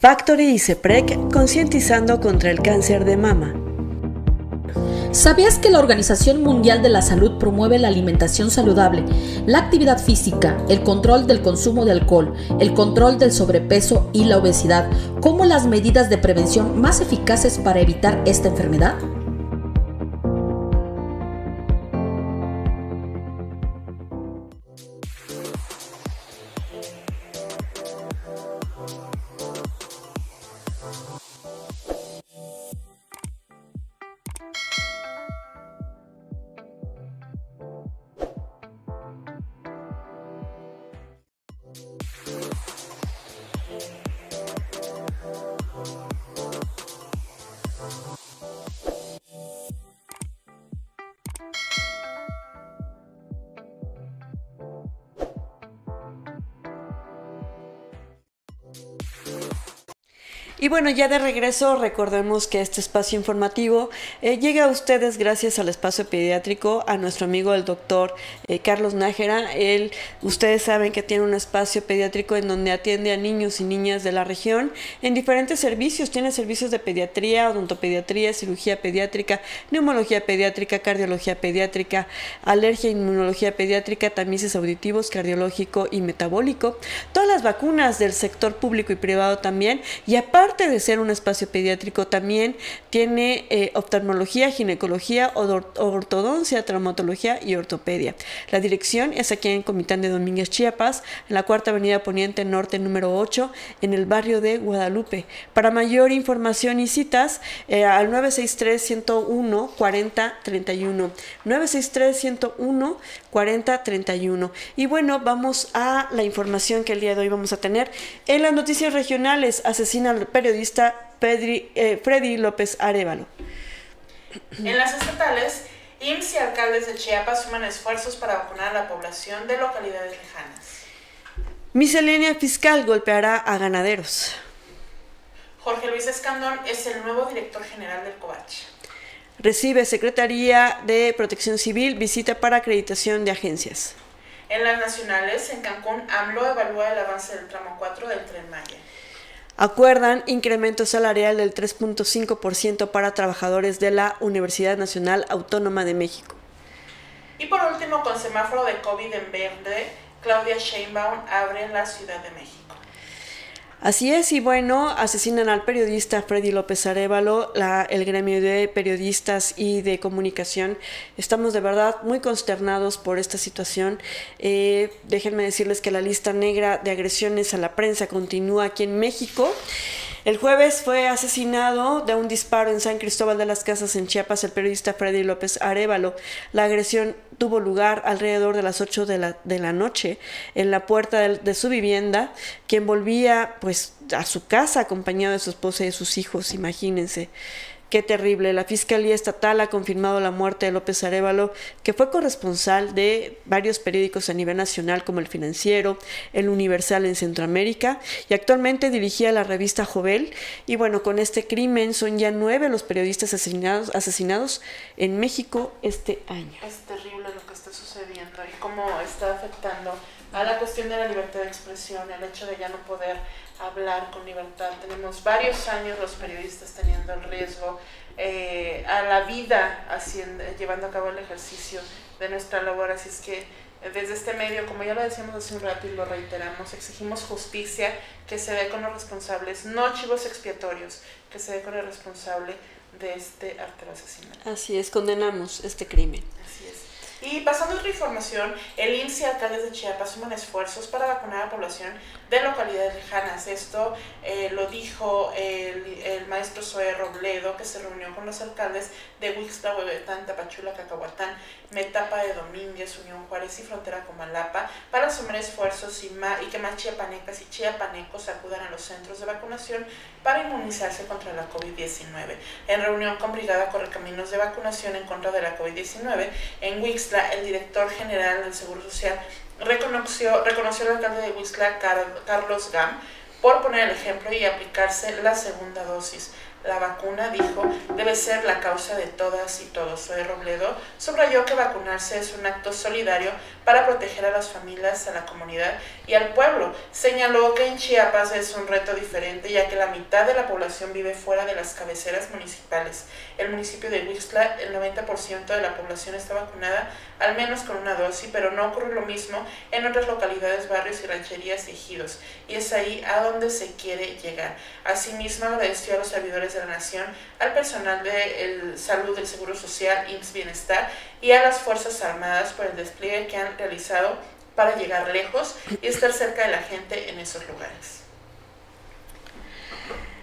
Factory y CEPREC concientizando contra el cáncer de mama. ¿Sabías que la Organización Mundial de la Salud promueve la alimentación saludable, la actividad física, el control del consumo de alcohol, el control del sobrepeso y la obesidad como las medidas de prevención más eficaces para evitar esta enfermedad? Bueno, ya de regreso, recordemos que este espacio informativo eh, llega a ustedes gracias al espacio pediátrico, a nuestro amigo el doctor eh, Carlos Nájera. Él, ustedes saben que tiene un espacio pediátrico en donde atiende a niños y niñas de la región en diferentes servicios. Tiene servicios de pediatría, odontopediatría, cirugía pediátrica, neumología pediátrica, cardiología pediátrica, alergia, inmunología pediátrica, tamices auditivos, cardiológico y metabólico. Todas las vacunas del sector público y privado también. Y aparte, de ser un espacio pediátrico, también tiene eh, oftalmología, ginecología, ortodoncia, traumatología y ortopedia. La dirección es aquí en Comitán de Domínguez, Chiapas, en la Cuarta Avenida Poniente Norte número 8, en el barrio de Guadalupe. Para mayor información y citas, eh, al 963-101-4031. 963-101 4031. Y bueno, vamos a la información que el día de hoy vamos a tener. En las noticias regionales, asesina al periodista Pedri, eh, Freddy López Arevalo. En las estatales, IMSS y alcaldes de Chiapas suman esfuerzos para vacunar a la población de localidades lejanas. Miscelánea fiscal golpeará a ganaderos. Jorge Luis Escandón es el nuevo director general del COVACH. Recibe Secretaría de Protección Civil visita para acreditación de agencias. En las nacionales, en Cancún, AMLO evalúa el avance del tramo 4 del Tren Maya. Acuerdan incremento salarial del 3.5% para trabajadores de la Universidad Nacional Autónoma de México. Y por último, con semáforo de COVID en verde, Claudia Sheinbaum abre la Ciudad de México. Así es, y bueno, asesinan al periodista Freddy López Arevalo, la, el gremio de periodistas y de comunicación. Estamos de verdad muy consternados por esta situación. Eh, déjenme decirles que la lista negra de agresiones a la prensa continúa aquí en México. El jueves fue asesinado de un disparo en San Cristóbal de las Casas, en Chiapas, el periodista Freddy López Arevalo. La agresión tuvo lugar alrededor de las 8 de la, de la noche en la puerta de, de, su vivienda, quien volvía pues a su casa acompañado de su esposa y de sus hijos, imagínense. Qué terrible. La Fiscalía Estatal ha confirmado la muerte de López Arevalo, que fue corresponsal de varios periódicos a nivel nacional como El Financiero, El Universal en Centroamérica y actualmente dirigía la revista Jovel. Y bueno, con este crimen son ya nueve los periodistas asesinados, asesinados en México este año. Es terrible lo que está sucediendo y cómo está afectando a la cuestión de la libertad de expresión, el hecho de ya no poder hablar con libertad. Tenemos varios años los periodistas teniendo el riesgo eh, a la vida haciendo, llevando a cabo el ejercicio de nuestra labor. Así es que eh, desde este medio, como ya lo decíamos hace un rato y lo reiteramos, exigimos justicia que se dé con los responsables, no chivos expiatorios, que se dé con el responsable de este artero asesinato. Así es, condenamos este crimen. Y pasando a otra información, el INSS y alcaldes de Chiapas suman esfuerzos para vacunar a la población de localidades lejanas. Esto eh, lo dijo el, el, maestro Zoe Robledo, que se reunió con los alcaldes de Huixla, Huehuetán, Tapachula, Cacahuatán, Metapa de Domínguez, Unión Juárez y Frontera Comalapa para sumar esfuerzos y, y que más chiapanecas y chiapanecos acudan a los centros de vacunación para inmunizarse contra la COVID-19. En reunión con Brigada Correcaminos de Vacunación en contra de la COVID-19, en Huixla, el director general del Seguro Social reconoció, al alcalde de Huixla, Car Carlos Gam, por poner el ejemplo y aplicarse la segunda dosis. La vacuna, dijo, debe ser la causa de todas y todos. Soy Robledo subrayó que vacunarse es un acto solidario para proteger a las familias, a la comunidad y al pueblo. Señaló que en Chiapas es un reto diferente ya que la mitad de la población vive fuera de las cabeceras municipales. El municipio de Huixla, el 90% de la población está vacunada al menos con una dosis, pero no ocurre lo mismo en otras localidades, barrios y rancherías ejidos. Y es ahí a donde se quiere llegar. Asimismo, agradeció a los servidores de la Nación, al personal de el salud del Seguro Social, IMSS Bienestar y a las Fuerzas Armadas por el despliegue que han realizado para llegar lejos y estar cerca de la gente en esos lugares.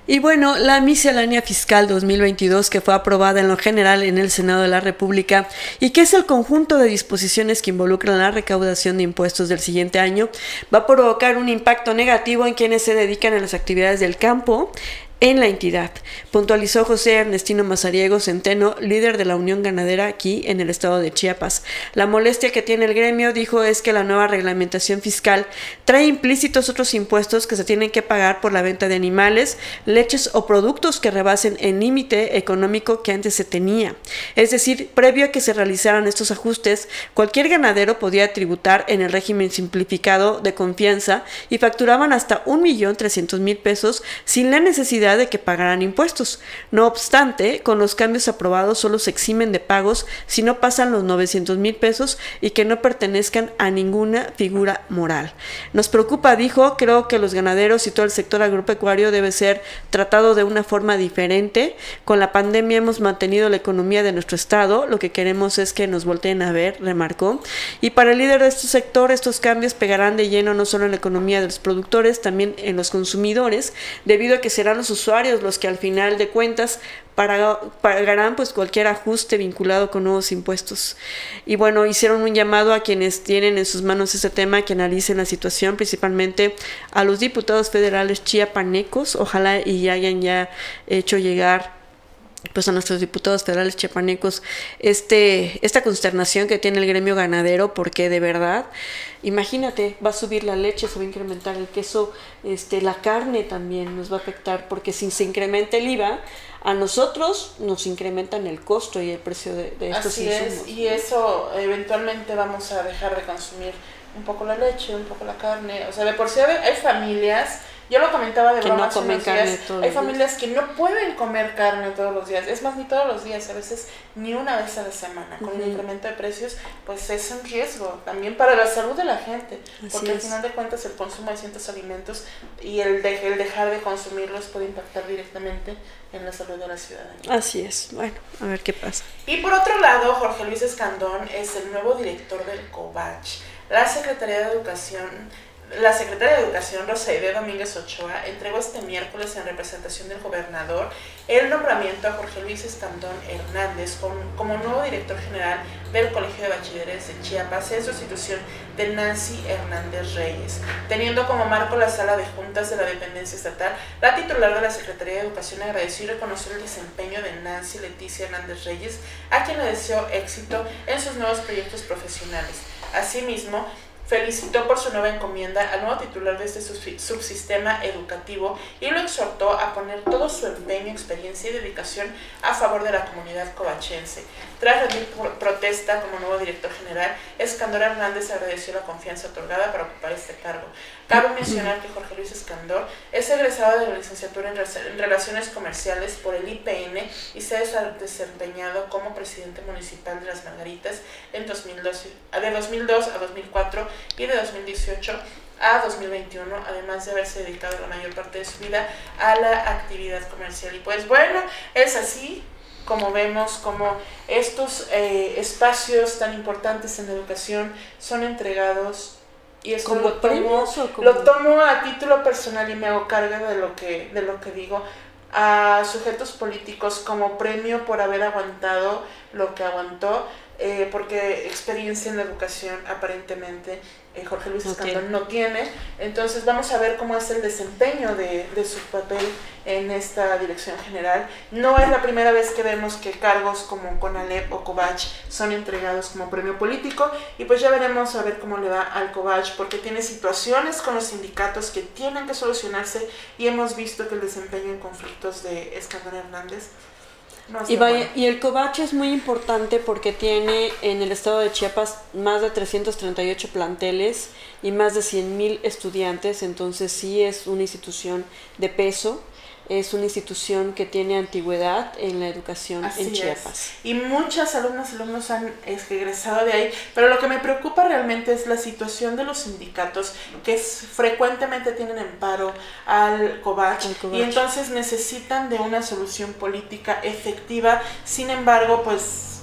Y bueno, la miscelánea fiscal 2022 que fue aprobada en lo general en el Senado de la República y que es el conjunto de disposiciones que involucran la recaudación de impuestos del siguiente año, va a provocar un impacto negativo en quienes se dedican a las actividades del campo, en la entidad, puntualizó José Ernestino Mazariego Centeno, líder de la Unión Ganadera aquí en el estado de Chiapas. La molestia que tiene el gremio, dijo, es que la nueva reglamentación fiscal trae implícitos otros impuestos que se tienen que pagar por la venta de animales, leches o productos que rebasen el límite económico que antes se tenía. Es decir, previo a que se realizaran estos ajustes, cualquier ganadero podía tributar en el régimen simplificado de confianza y facturaban hasta 1.300.000 pesos sin la necesidad de que pagaran impuestos. No obstante, con los cambios aprobados solo se eximen de pagos si no pasan los 900 mil pesos y que no pertenezcan a ninguna figura moral. Nos preocupa, dijo, creo que los ganaderos y todo el sector agropecuario debe ser tratado de una forma diferente. Con la pandemia hemos mantenido la economía de nuestro estado, lo que queremos es que nos volteen a ver, remarcó. Y para el líder de este sector, estos cambios pegarán de lleno no solo en la economía de los productores, también en los consumidores, debido a que serán los usuarios los que al final de cuentas pagarán pues cualquier ajuste vinculado con nuevos impuestos. Y bueno, hicieron un llamado a quienes tienen en sus manos este tema que analicen la situación, principalmente a los diputados federales chiapanecos, ojalá y hayan ya hecho llegar pues a nuestros diputados federales chiapanecos este, esta consternación que tiene el gremio ganadero, porque de verdad, imagínate, va a subir la leche, se va a incrementar el queso, este, la carne también nos va a afectar, porque si se incrementa el IVA, a nosotros nos incrementan el costo y el precio de, estos Así es, y eso eventualmente vamos a dejar de consumir un poco la leche, un poco la carne, o sea, de por sí hay familias yo lo comentaba de broma no Hay familias que no pueden comer carne todos los días. Es más, ni todos los días, a veces ni una vez a la semana. Con el incremento de precios, pues es un riesgo también para la salud de la gente. porque al final de cuentas el consumo de ciertos alimentos y el, el dejar de consumirlos puede impactar directamente en la salud de la ciudadanía. Así es. Bueno, a ver qué pasa. Y por otro lado, Jorge Luis Escandón es el nuevo director del COVACH. La Secretaría de Educación la secretaria de Educación, Rosaide Domínguez Ochoa, entregó este miércoles en representación del gobernador el nombramiento a Jorge Luis Escandón Hernández como, nuevo director general del Colegio de Bachilleres de Chiapas en sustitución de Nancy Hernández Reyes. Teniendo como marco la sala de juntas de la dependencia estatal, la titular de la Secretaría de Educación agradeció y reconoció el desempeño de Nancy Leticia Hernández Reyes, a quien le deseó éxito en sus nuevos proyectos profesionales. Asimismo, felicitó por su nueva encomienda al nuevo titular de este subsistema educativo y lo exhortó a poner todo su empeño, experiencia y dedicación a favor de la comunidad covachense. Tras rendir protesta como nuevo director general, Escandor Hernández agradeció la confianza otorgada para ocupar este cargo. Cabe mencionar que Jorge Luis Escandor es egresado de la licenciatura en Relaciones Comerciales por el IPN y se ha desempeñado como presidente municipal de Las Margaritas en 2002, de 2002 a 2004 y de 2018 a 2021, además de haberse dedicado la mayor parte de su vida a la actividad comercial. Y pues bueno, es así como vemos como estos eh, espacios tan importantes en la educación son entregados y esto lo, tomo, lo tomo a título personal y me hago carga de lo que de lo que digo a sujetos políticos como premio por haber aguantado lo que aguantó eh, porque experiencia en la educación aparentemente eh, Jorge Luis Escandón no tiene. Entonces vamos a ver cómo es el desempeño de, de, su papel en esta dirección general. No es la primera vez que vemos que cargos como Conalep o Covach son entregados como premio político y pues ya veremos a ver cómo le va al Covach porque tiene situaciones con los sindicatos que tienen que solucionarse y hemos visto que el desempeño en conflictos de Escandón Hernández y, y, el Covache es muy importante porque tiene en el estado de Chiapas más de 338 planteles y más de 100.000 estudiantes, entonces sí es una institución de peso es una institución que tiene antigüedad en la educación en Chiapas. Y muchas alumnas y alumnos han egresado de ahí, pero lo que me preocupa realmente es la situación de los sindicatos que frecuentemente tienen en paro al COVACH, y entonces necesitan de una solución política efectiva. Sin embargo, pues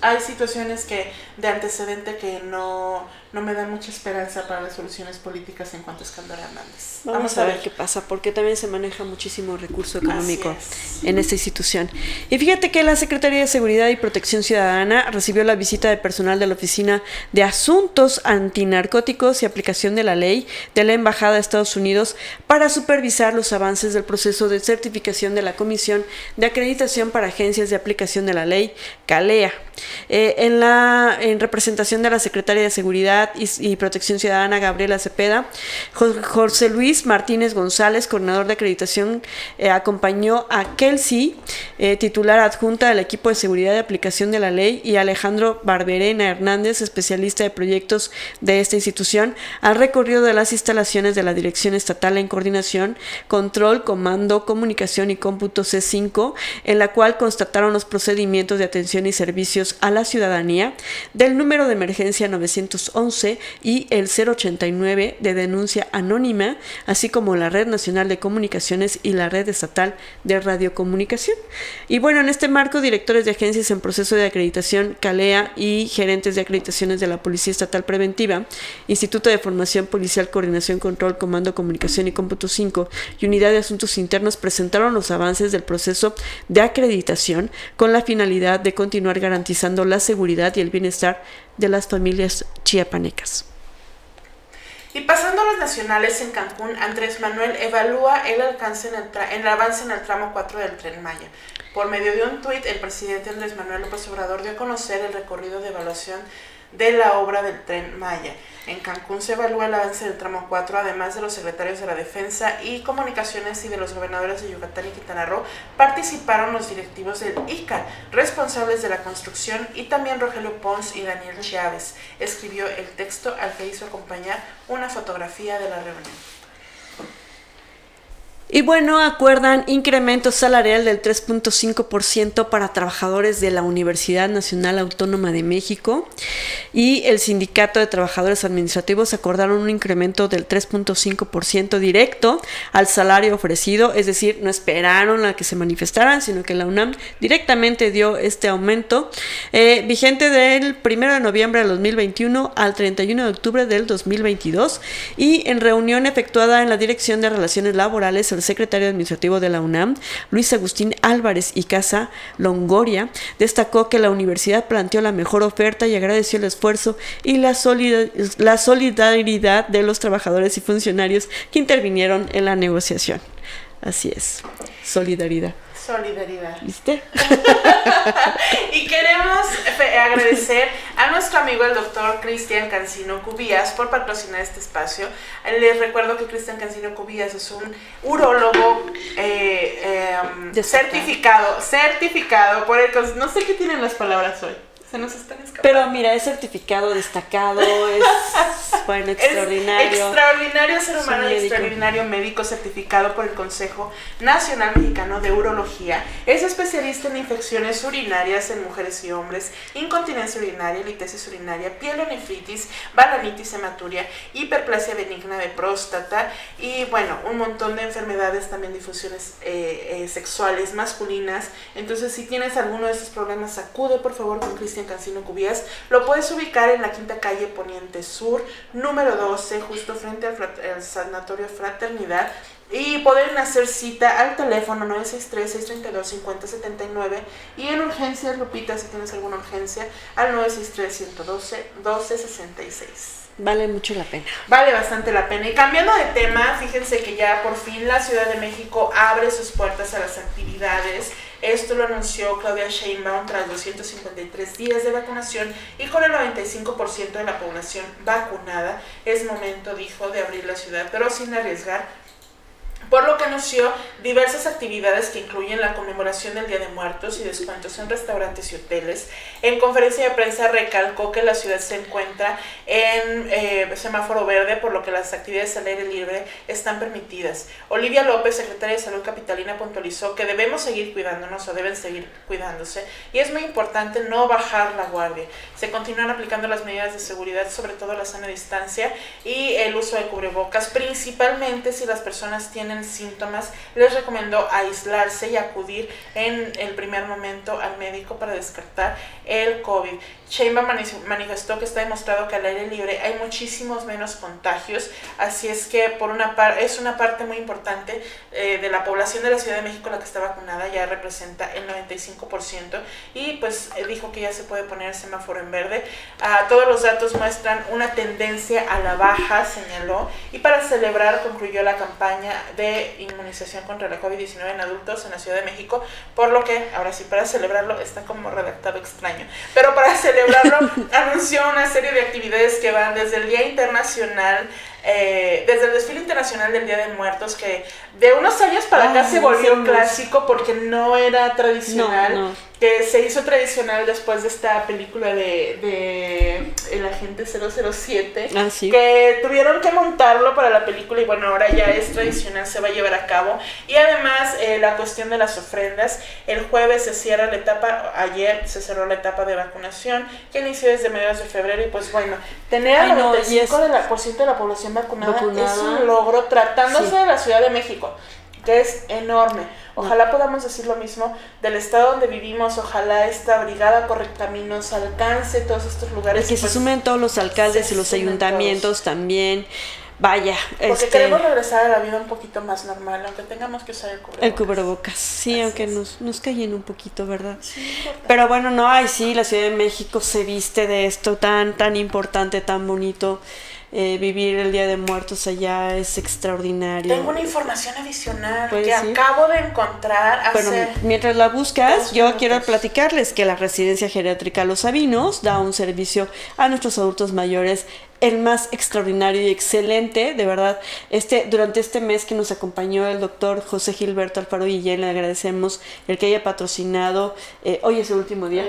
hay situaciones que de antecedente que no no me da mucha esperanza para las soluciones políticas en cuanto a Escándalo Hernández. Vamos, a, ver. qué pasa, porque también se maneja muchísimo recurso económico en esta institución. Y fíjate que la Secretaría de Seguridad y Protección Ciudadana recibió la visita de personal de la Oficina de Asuntos Antinarcóticos y Aplicación de la Ley de la Embajada de Estados Unidos para supervisar los avances del proceso de certificación de la Comisión de Acreditación para Agencias de Aplicación de la Ley, CALEA. Eh, en, la, en representación de la Secretaría de Seguridad y, Protección Ciudadana Gabriela Cepeda. José Luis Martínez González, coordinador de acreditación, eh, acompañó a Kelsey, eh, titular adjunta del equipo de seguridad de aplicación de la ley, y Alejandro Barberena Hernández, especialista de proyectos de esta institución, al recorrido de las instalaciones de la Dirección Estatal en Coordinación, Control, Comando, Comunicación y Cómputo C5, en la cual constataron los procedimientos de atención y servicios a la ciudadanía del número de emergencia 911 y el 089 de denuncia anónima, así como la Red Nacional de Comunicaciones y la Red Estatal de Radiocomunicación. Y bueno, en este marco, directores de agencias en proceso de acreditación, CALEA y gerentes de acreditaciones de la Policía Estatal Preventiva, Instituto de Formación Policial, Coordinación, Control, Comando, Comunicación y Cómputo 5 y Unidad de Asuntos Internos presentaron los avances del proceso de acreditación con la finalidad de continuar garantizando la seguridad y el bienestar de las familias chiapanecas. Y pasando a los nacionales en Cancún, Andrés Manuel evalúa el alcance en el, avance en el tramo 4 del tren Maya. Por medio de un tuit, el presidente Andrés Manuel López Obrador dio a conocer el recorrido de evaluación de la obra del tren Maya. En Cancún se evalúa el avance del tramo 4, además de los secretarios de la Defensa y Comunicaciones y de los gobernadores de Yucatán y Quintana Roo, participaron los directivos del ICA, responsables de la construcción, y también Rogelio Pons y Daniel Chávez. Escribió el texto al que hizo acompañar una fotografía de la reunión. Y bueno, acuerdan incremento salarial del 3.5% para trabajadores de la Universidad Nacional Autónoma de México y el Sindicato de Trabajadores Administrativos acordaron un incremento del 3.5% directo al salario ofrecido, es decir, no esperaron a que se manifestaran, sino que la UNAM directamente dio este aumento eh, vigente del 1 de noviembre del 2021 al 31 de octubre del 2022 y en reunión efectuada en la Dirección de Relaciones Laborales secretario administrativo de la UNAM, Luis Agustín Álvarez y Casa Longoria, destacó que la universidad planteó la mejor oferta y agradeció el esfuerzo y la, la solidaridad de los trabajadores y funcionarios que intervinieron en la negociación. Así es, solidaridad. Solidaridad. ¿Viste? y queremos agradecer a nuestro amigo el doctor Cristian Cancino Cubías por patrocinar este espacio. Les recuerdo que Cristian Cancino Cubías es un urólogo eh, em, certificado, certificado por el... No sé qué tienen las palabras hoy. Se nos están escapando. Pero mira, es certificado, destacado, es bueno, extraordinario. extraordinario ser humano y extraordinario médico certificado por el Consejo Nacional Mexicano de Urología. Es especialista en infecciones urinarias en mujeres y hombres, incontinencia urinaria, litesis urinaria, pielonefritis, balanitis hematuria, hiperplasia benigna de próstata y bueno, un montón de enfermedades también difusiones eh, eh, sexuales masculinas. Entonces, si tienes alguno de estos problemas, acude por favor con Cristian en Cancino Cubías. Lo puedes ubicar en la quinta calle Poniente Sur, número 12, justo frente al, Sanatorio Fraternidad. Y pueden hacer cita al teléfono 963-632-5079 y en urgencias, Lupita, si tienes alguna urgencia, al 963-112-1266. Vale mucho la pena. Vale bastante la pena. Y cambiando de tema, fíjense que ya por fin la Ciudad de México abre sus puertas a las actividades esto lo anunció Claudia Sheinbaum tras 253 días de vacunación y con el 95% de la población vacunada. Es momento, dijo, de abrir la ciudad, pero sin arriesgar por lo que anunció diversas actividades que incluyen la conmemoración del Día de Muertos y descuentos en restaurantes y hoteles. En conferencia de prensa recalcó que la ciudad se encuentra en eh, semáforo verde, por lo que las actividades al aire libre están permitidas. Olivia López, secretaria de Salud Capitalina, puntualizó que debemos seguir cuidándonos o deben seguir cuidándose y es muy importante no bajar la guardia. Se continúan aplicando las medidas de seguridad, sobre todo la sana distancia y el uso de cubrebocas, principalmente si las personas tienen síntomas, les recomiendo aislarse y acudir en el primer momento al médico para descartar el COVID. Sheinbaum manifestó que está demostrado que al aire libre hay muchísimos menos contagios, así es que por una par es una parte muy importante eh, de la población de la Ciudad de México la que está vacunada, ya representa el 95% y pues eh, dijo que ya se puede poner el semáforo en verde. Ah, todos los datos muestran una tendencia a la baja, señaló, y para celebrar concluyó la campaña de inmunización contra la COVID-19 en adultos en la Ciudad de México, por lo que ahora sí para celebrarlo está como redactado extraño, pero para celebrar celebrarlo, anunció una serie de actividades que van desde el Día Internacional, eh, desde el desfile internacional del Día de Muertos, que de unos años para acá se volvió clásico porque no era tradicional que se hizo tradicional después de esta película de, de El Agente 007, ah, que tuvieron que montarlo para la película y bueno, ahora ya es tradicional, se va a llevar a cabo. Y además eh, la cuestión de las ofrendas, el jueves se cierra la etapa, ayer se cerró la etapa de vacunación, que inició desde mediados de febrero y pues bueno, tener el 95% de, la, por ciento de la población vacunada, vacunada, es un logro tratándose de la Ciudad de México que es enorme. Ojalá podamos decir lo mismo del estado donde vivimos, ojalá esta brigada Correctaminos alcance todos estos lugares. Y que se pues sumen todos los alcaldes y los ayuntamientos también. Vaya, porque este, queremos regresar a la vida un poquito más normal, aunque tengamos que usar el cubrebocas. El cubrebocas, sí, aunque nos, nos callen un poquito, ¿verdad? Pero bueno, no, ay, sí, la Ciudad de México se viste de esto tan, tan importante, tan bonito. Eh, vivir el Día de Muertos allá es extraordinario. Tengo una información adicional que acabo de encontrar hace... Bueno, mientras la buscas, yo quiero platicarles que la residencia geriátrica Los Sabinos da un servicio a nuestros adultos mayores el más extraordinario y excelente, de verdad. Este, durante este mes que nos acompañó el doctor José Gilberto Alfaro Guillén, le agradecemos el que haya patrocinado, eh, hoy es el último día,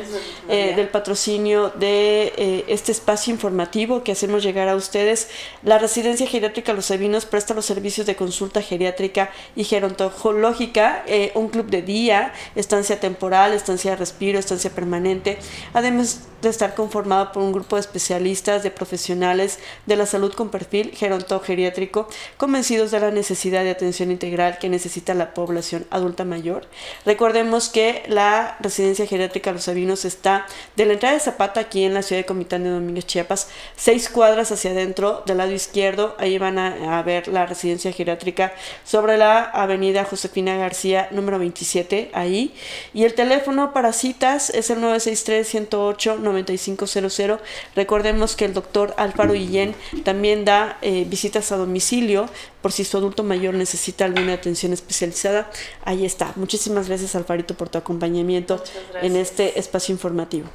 eh, del patrocinio de eh, este espacio informativo que hacemos llegar a ustedes. La Residencia Geriátrica Los Sabinos presta los servicios de consulta geriátrica y gerontológica, un club de día, estancia temporal, estancia de respiro, estancia permanente, además de estar conformado por un grupo de especialistas, de profesionales de la salud con perfil gerontogeriátrico, convencidos de la necesidad de atención integral que necesita la población adulta mayor. Recordemos que la residencia geriátrica Los Sabinos está de la entrada de Zapata, aquí en la ciudad de Comitán de Domínguez, Chiapas, seis cuadras hacia adentro, del lado izquierdo, ahí van a, ver la residencia geriátrica sobre la avenida Josefina García, número 27, ahí. Y el teléfono para citas es el 963 108 9500. Recordemos que el doctor Alfaro Guillén también da eh, visitas a domicilio por si su adulto mayor necesita alguna atención especializada. Ahí está. Muchísimas gracias Alfarito por tu acompañamiento en este espacio informativo.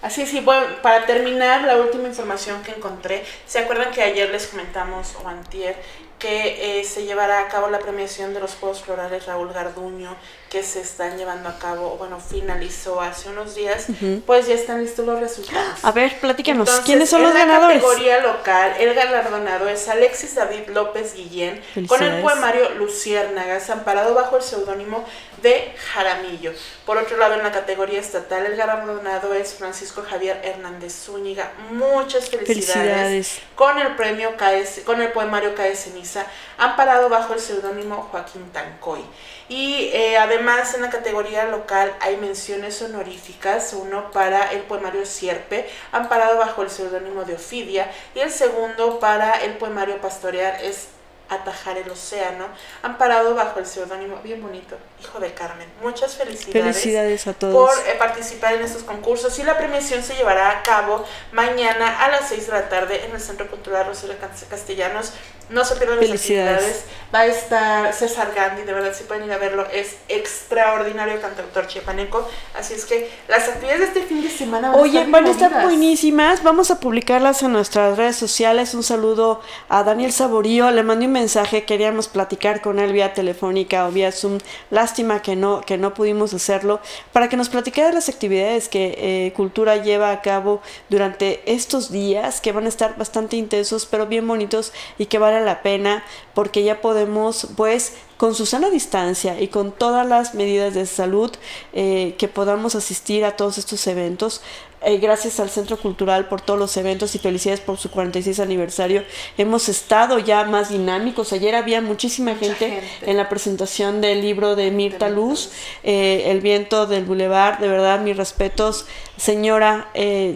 Así es, y bueno, para terminar, la última información que encontré, ¿se acuerdan que ayer les comentamos, o antier, que eh, se llevará a cabo la premiación de los Juegos Florales Raúl Garduño que se están llevando a cabo, bueno, finalizó hace unos días, pues ya están listos los resultados. A ver, platícanos, ¿quiénes son los ganadores? En la categoría local, el galardonado es Alexis David López Guillén, con el poemario Luciérnagas, amparado bajo el seudónimo de Jaramillo. Por otro lado, en la categoría estatal, el galardonado es Francisco Javier Hernández Zúñiga. Muchas felicidades, con el premio KS, con el poemario Cae Ceniza, amparado bajo el seudónimo Joaquín Tancoy. Y eh, además en la categoría local hay menciones honoríficas, uno para el poemario Sierpe, amparado bajo el seudónimo de Ofidia, y el segundo para el poemario Pastorear es atajar el océano, amparado bajo el seudónimo bien bonito, Hijo de Carmen. Muchas felicidades, felicidades a todos. por eh, participar en estos concursos y la premiación se llevará a cabo mañana a las 6 de la tarde en el Centro Cultural Rosario Castellanos. No se pierdan las actividades. Va a estar César Gandhi, de verdad, si pueden ir a verlo, es extraordinario cantautor chiapaneco. Así es que las actividades de este fin de semana van Oye, a estar van a estar buenísimas. Vamos a publicarlas en nuestras redes sociales. Un saludo a Daniel Saborío. Le mandé un mensaje, queríamos platicar con él vía telefónica o vía Zoom. Lástima que no, que no pudimos hacerlo. Para que nos platicara las actividades que eh, Cultura lleva a cabo durante estos días, que van a estar bastante intensos, pero bien bonitos y que van la pena porque ya podemos pues con su sana distancia y con todas las medidas de salud eh, que podamos asistir a todos estos eventos. Eh, gracias al Centro Cultural por todos los eventos y felicidades por su 46 aniversario. Hemos estado ya más dinámicos. Ayer había muchísima gente, en la presentación del libro de Mirta Luz, eh, El viento del Boulevard. De verdad, mis respetos. Señora,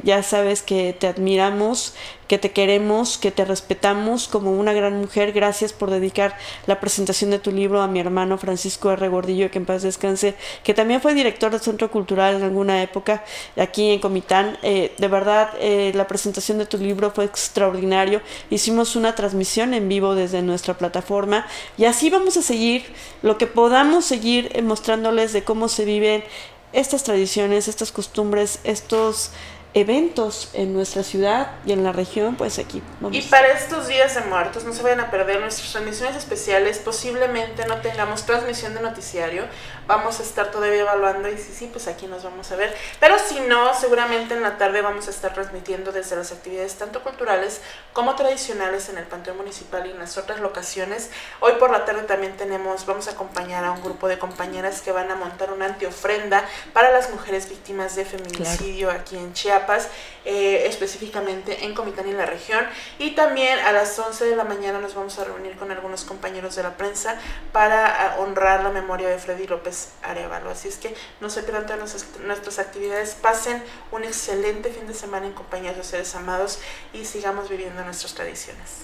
ya sabes que te admiramos que te queremos, que te respetamos como una gran mujer. Gracias por dedicar la presentación de tu libro a mi hermano Francisco R. Gordillo, que en paz descanse, que también fue director del Centro Cultural en alguna época aquí en Comitán. Eh, de verdad, eh, la presentación de tu libro fue extraordinario. Hicimos una transmisión en vivo desde nuestra plataforma y así vamos a seguir lo que podamos seguir eh, mostrándoles de cómo se viven estas tradiciones, estas costumbres, estos eventos en nuestra ciudad y en la región, pues aquí vamos. Y para estos días de muertos, no se vayan a perder nuestras transmisiones especiales. Posiblemente no tengamos transmisión de noticiario. Vamos a estar todavía evaluando y sí, sí, pues aquí nos vamos a ver. Pero si no, seguramente en la tarde vamos a estar transmitiendo desde las actividades tanto culturales como tradicionales en el Panteón Municipal y en las otras locaciones. Hoy por la tarde también tenemos, vamos a acompañar a un grupo de compañeras que van a montar una antiofrenda para las mujeres víctimas de feminicidio aquí en Chiapas eh, específicamente en Comitán y la región. Y también a las 11 de la mañana nos vamos a reunir con algunos compañeros de la prensa para ah, honrar la memoria de Freddy López Arevalo. Así es que no se pierdan todas nuestras, actividades, pasen un excelente fin de semana en compañía de seres amados y sigamos viviendo nuestras tradiciones.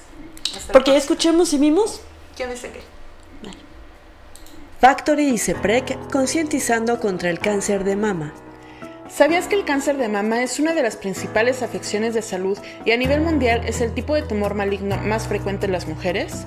Porque ya escuchemos y vimos. ¿Quién dice qué? Factory y CEPREC concientizando contra el cáncer de mama. ¿Sabías que el cáncer de mama es una de las principales afecciones de salud y a nivel mundial es el tipo de tumor maligno más frecuente en las mujeres?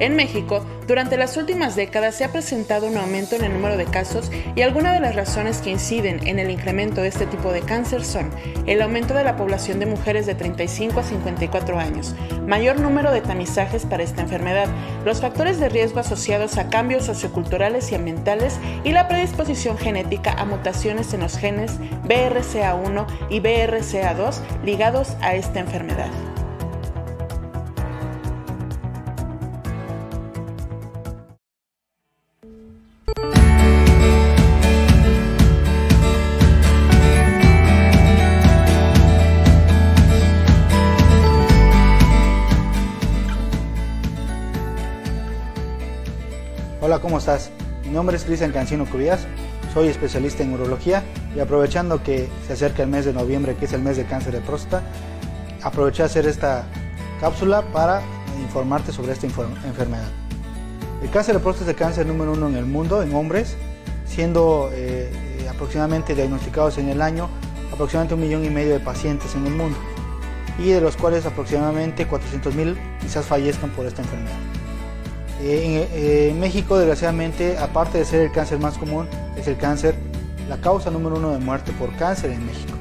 En México, durante las últimas décadas se ha presentado un aumento en el número de casos y algunas de las razones que inciden en el incremento de este tipo de cáncer son el aumento de la población de mujeres de 35 a 54 años, mayor número de tamizajes para esta enfermedad, los factores de riesgo asociados a cambios socioculturales y ambientales y la predisposición genética a mutaciones en los genes BRCA1 y BRCA2 ligados a esta enfermedad. Hola, ¿cómo estás? Mi nombre es Cristian Cancino Cubías, soy especialista en urología y aprovechando que se acerca el mes de noviembre, que es el mes de cáncer de próstata, aproveché a hacer esta cápsula para informarte sobre esta enfermedad. El cáncer de próstata es el cáncer número uno en el mundo en hombres, siendo eh, aproximadamente diagnosticados en el año aproximadamente un millón y medio de pacientes en el mundo y de los cuales aproximadamente 400 mil quizás fallezcan por esta enfermedad. Eh, eh, en, México, desgraciadamente, aparte de ser el cáncer más común, es el cáncer la causa número uno de muerte por cáncer en México.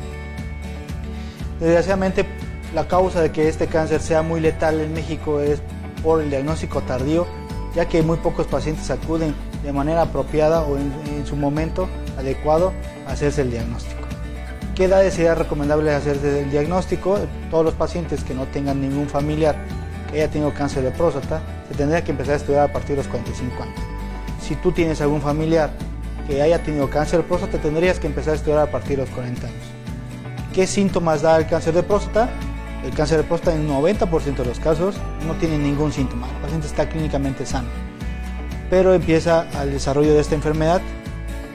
Desgraciadamente, la causa de que este cáncer sea muy letal en México es por el diagnóstico tardío, ya que muy pocos pacientes acuden de manera apropiada o en, en su momento adecuado a hacerse el diagnóstico. ¿Qué edades sería recomendable hacerse el diagnóstico? Todos los pacientes que no tengan ningún familiar que haya tenido cáncer de próstata, se tendría que empezar a estudiar a partir de los 45 años. Si tú tienes algún familiar que haya tenido cáncer de próstata, tendrías que empezar a estudiar a partir de los 40 años. ¿Qué síntomas da el cáncer de próstata? El cáncer de próstata en 90% de los casos no tiene ningún síntoma, el paciente está clínicamente sano. Pero empieza al desarrollo de esta enfermedad,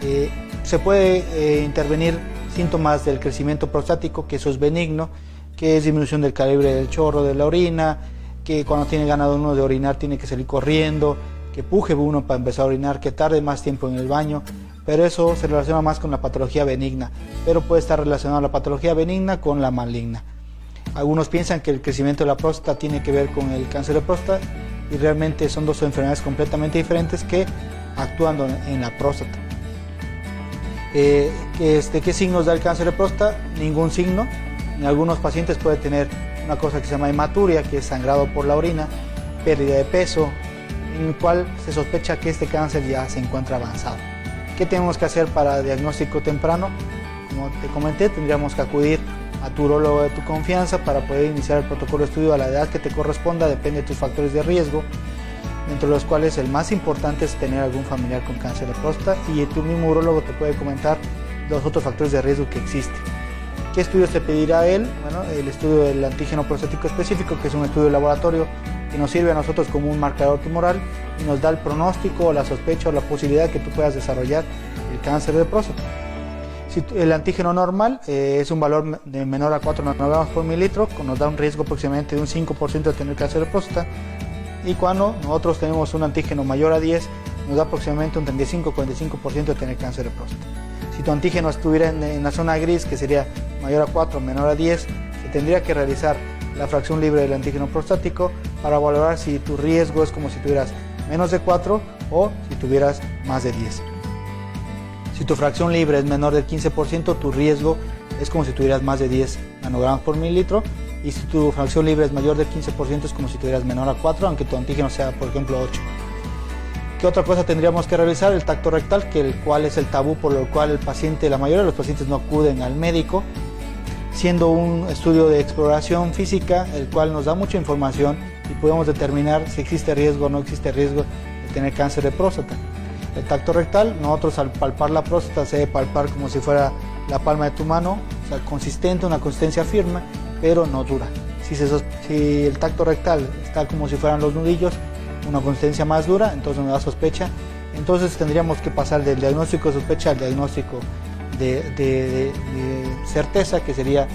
eh, se puede eh, intervenir síntomas del crecimiento prostático, que eso es benigno, que es disminución del calibre del chorro de la orina, que cuando tiene ganado uno de orinar tiene que salir corriendo, que puje uno para empezar a orinar, que tarde más tiempo en el baño, pero eso se relaciona más con la patología benigna, pero puede estar relacionado la patología benigna con la maligna. Algunos piensan que el crecimiento de la próstata tiene que ver con el cáncer de próstata y realmente son dos enfermedades completamente diferentes que actúan en la próstata. Eh, este, ¿Qué signos da el cáncer de próstata? Ningún signo. En algunos pacientes puede tener una cosa que se llama hematuria, que es sangrado por la orina, pérdida de peso, en el cual se sospecha que este cáncer ya se encuentra avanzado. ¿Qué tenemos que hacer para diagnóstico temprano? Como te comenté, tendríamos que acudir a tu urologo de tu confianza para poder iniciar el protocolo de estudio a la edad que te corresponda, depende de tus factores de riesgo, entre los cuales el más importante es tener algún familiar con cáncer de próstata y tu mismo urologo te puede comentar los otros factores de riesgo que existen. ¿Qué estudios te pedirá él? Bueno, el estudio del antígeno prostático específico, que es un estudio laboratorio que nos sirve a nosotros como un marcador tumoral y nos da el pronóstico, la sospecha o la posibilidad que tú puedas desarrollar el cáncer de próstata. Si el antígeno normal eh, es un valor de menor a 4 nanogramos por mililitro, nos da un riesgo aproximadamente de un 5% de tener cáncer de próstata. Y cuando nosotros tenemos un antígeno mayor a 10, nos da aproximadamente un 35-45% de tener cáncer de próstata. Si tu antígeno estuviera en, la zona gris, que sería mayor a 4, menor a 10, se tendría que realizar la fracción libre del antígeno prostático para valorar si tu riesgo es como si tuvieras menos de 4 o si tuvieras más de 10. Si tu fracción libre es menor del 15%, tu riesgo es como si tuvieras más de 10 nanogramos por mililitro. Y si tu fracción libre es mayor del 15%, es como si tuvieras menor a 4, aunque tu antígeno sea, por ejemplo, 8. ¿Qué otra cosa tendríamos que realizar? El tacto rectal, que el cual es el tabú por lo cual el paciente, la mayoría de los pacientes no acuden al médico, siendo un estudio de exploración física, el cual nos da mucha información y podemos determinar si existe riesgo o no existe riesgo de tener cáncer de próstata. El tacto rectal, nosotros al palpar la próstata se debe palpar como si fuera la palma de tu mano, o sea, consistente, una consistencia firme, pero no dura. Si, si el tacto rectal está como si fueran los nudillos, una consistencia más dura, entonces nos da sospecha. Entonces tendríamos que pasar del diagnóstico de sospecha al diagnóstico de, certeza, que sería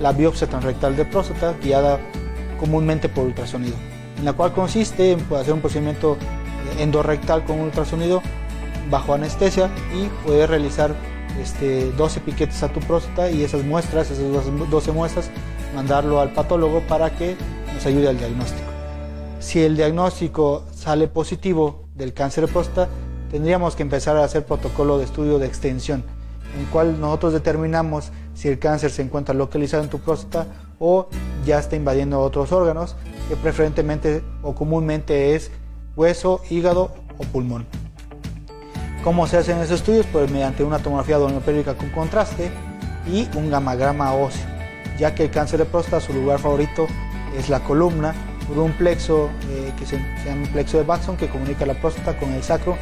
la biopsia transrectal de próstata, guiada comúnmente por ultrasonido, en la cual consiste en hacer un procedimiento endorrectal con ultrasonido bajo anestesia y poder realizar este, 12 piquetes a tu próstata y esas muestras, esas 12 muestras, mandarlo al patólogo para que nos ayude al diagnóstico. Si el diagnóstico sale positivo del cáncer de próstata, tendríamos que empezar a hacer protocolo de estudio de extensión, en el cual nosotros determinamos si el cáncer se encuentra localizado en tu próstata o ya está invadiendo otros órganos, que preferentemente o comúnmente es hueso, hígado o pulmón. ¿Cómo se hacen esos estudios? Pues mediante una tomografía doppelerica con contraste y un gamagrama óseo, ya que el cáncer de próstata, su lugar favorito es la columna, por un plexo eh, que se, llama plexo de Baxon que comunica la próstata con el sacro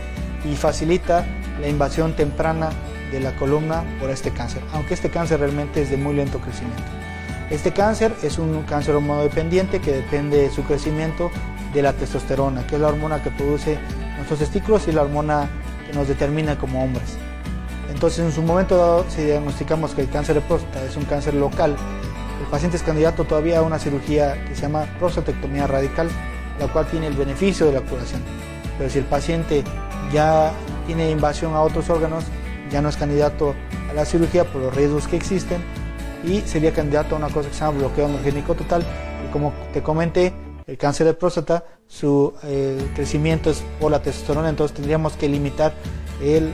y facilita la invasión temprana de la columna por este cáncer, aunque este cáncer realmente es de muy lento crecimiento. Este cáncer es un cáncer hormonodependiente que depende de su crecimiento de la testosterona, que es la hormona que produce nuestros testículos y la hormona que nos determina como hombres. Entonces, en su momento dado, si diagnosticamos que el cáncer de próstata es un cáncer local, el paciente es candidato todavía a una cirugía que se llama prostatectomía radical, la cual tiene el beneficio de la curación. Pero si el paciente ya tiene invasión a otros órganos, ya no es candidato a la cirugía por los riesgos que existen y sería candidato a una cosa que se llama bloqueo androgénico total. Y como te comenté, el cáncer de próstata, su eh, crecimiento es por la testosterona, entonces tendríamos que limitar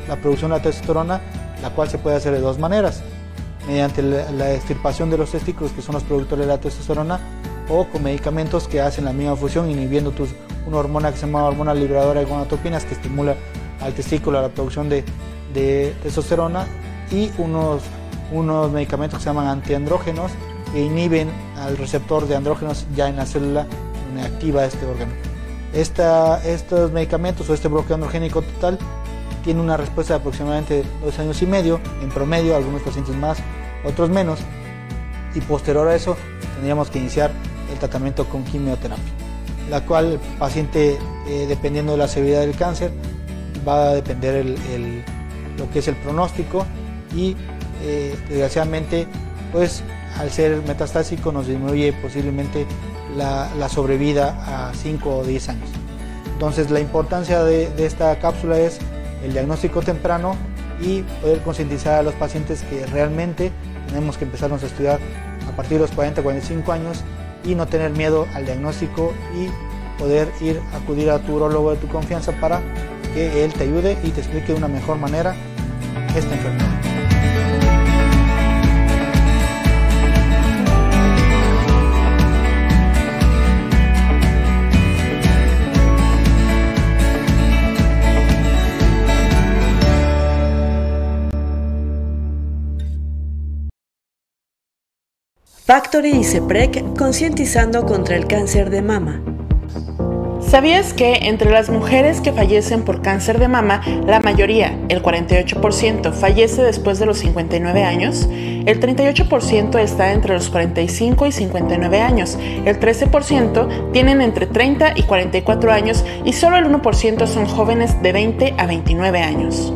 la producción de la testosterona, la cual se puede hacer de dos maneras, mediante la, extirpación de los testículos, que son los productores de la testosterona, o con medicamentos que hacen la misma función, inhibiendo tus, una hormona que se llama hormona liberadora de gonadotropinas, que estimula al testículo la producción de, testosterona, y unos, unos medicamentos que se llaman antiandrógenos, que inhiben al receptor de andrógenos ya en la célula activa este órgano. estos medicamentos o este bloqueo androgénico total tiene una respuesta de aproximadamente dos años y medio, en promedio, algunos pacientes más, otros menos, y posterior a eso tendríamos que iniciar el tratamiento con quimioterapia, la cual el paciente, eh, dependiendo de la severidad del cáncer, va a depender el, lo que es el pronóstico y eh, desgraciadamente, pues al ser metastásico nos disminuye posiblemente la, sobrevida a 5 o 10 años. Entonces la importancia de, esta cápsula es el diagnóstico temprano y poder concientizar a los pacientes que realmente tenemos que empezarnos a estudiar a partir de los 40, 45 años y no tener miedo al diagnóstico y poder ir a acudir a tu urologo de tu confianza para que él te ayude y te explique de una mejor manera esta enfermedad. Factory y CEPREC concientizando contra el cáncer de mama. ¿Sabías que entre las mujeres que fallecen por cáncer de mama, la mayoría, el 48%, fallece después de los 59 años? El 38% está entre los 45 y 59 años, el 13% tienen entre 30 y 44 años y solo el 1% son jóvenes de 20 a 29 años.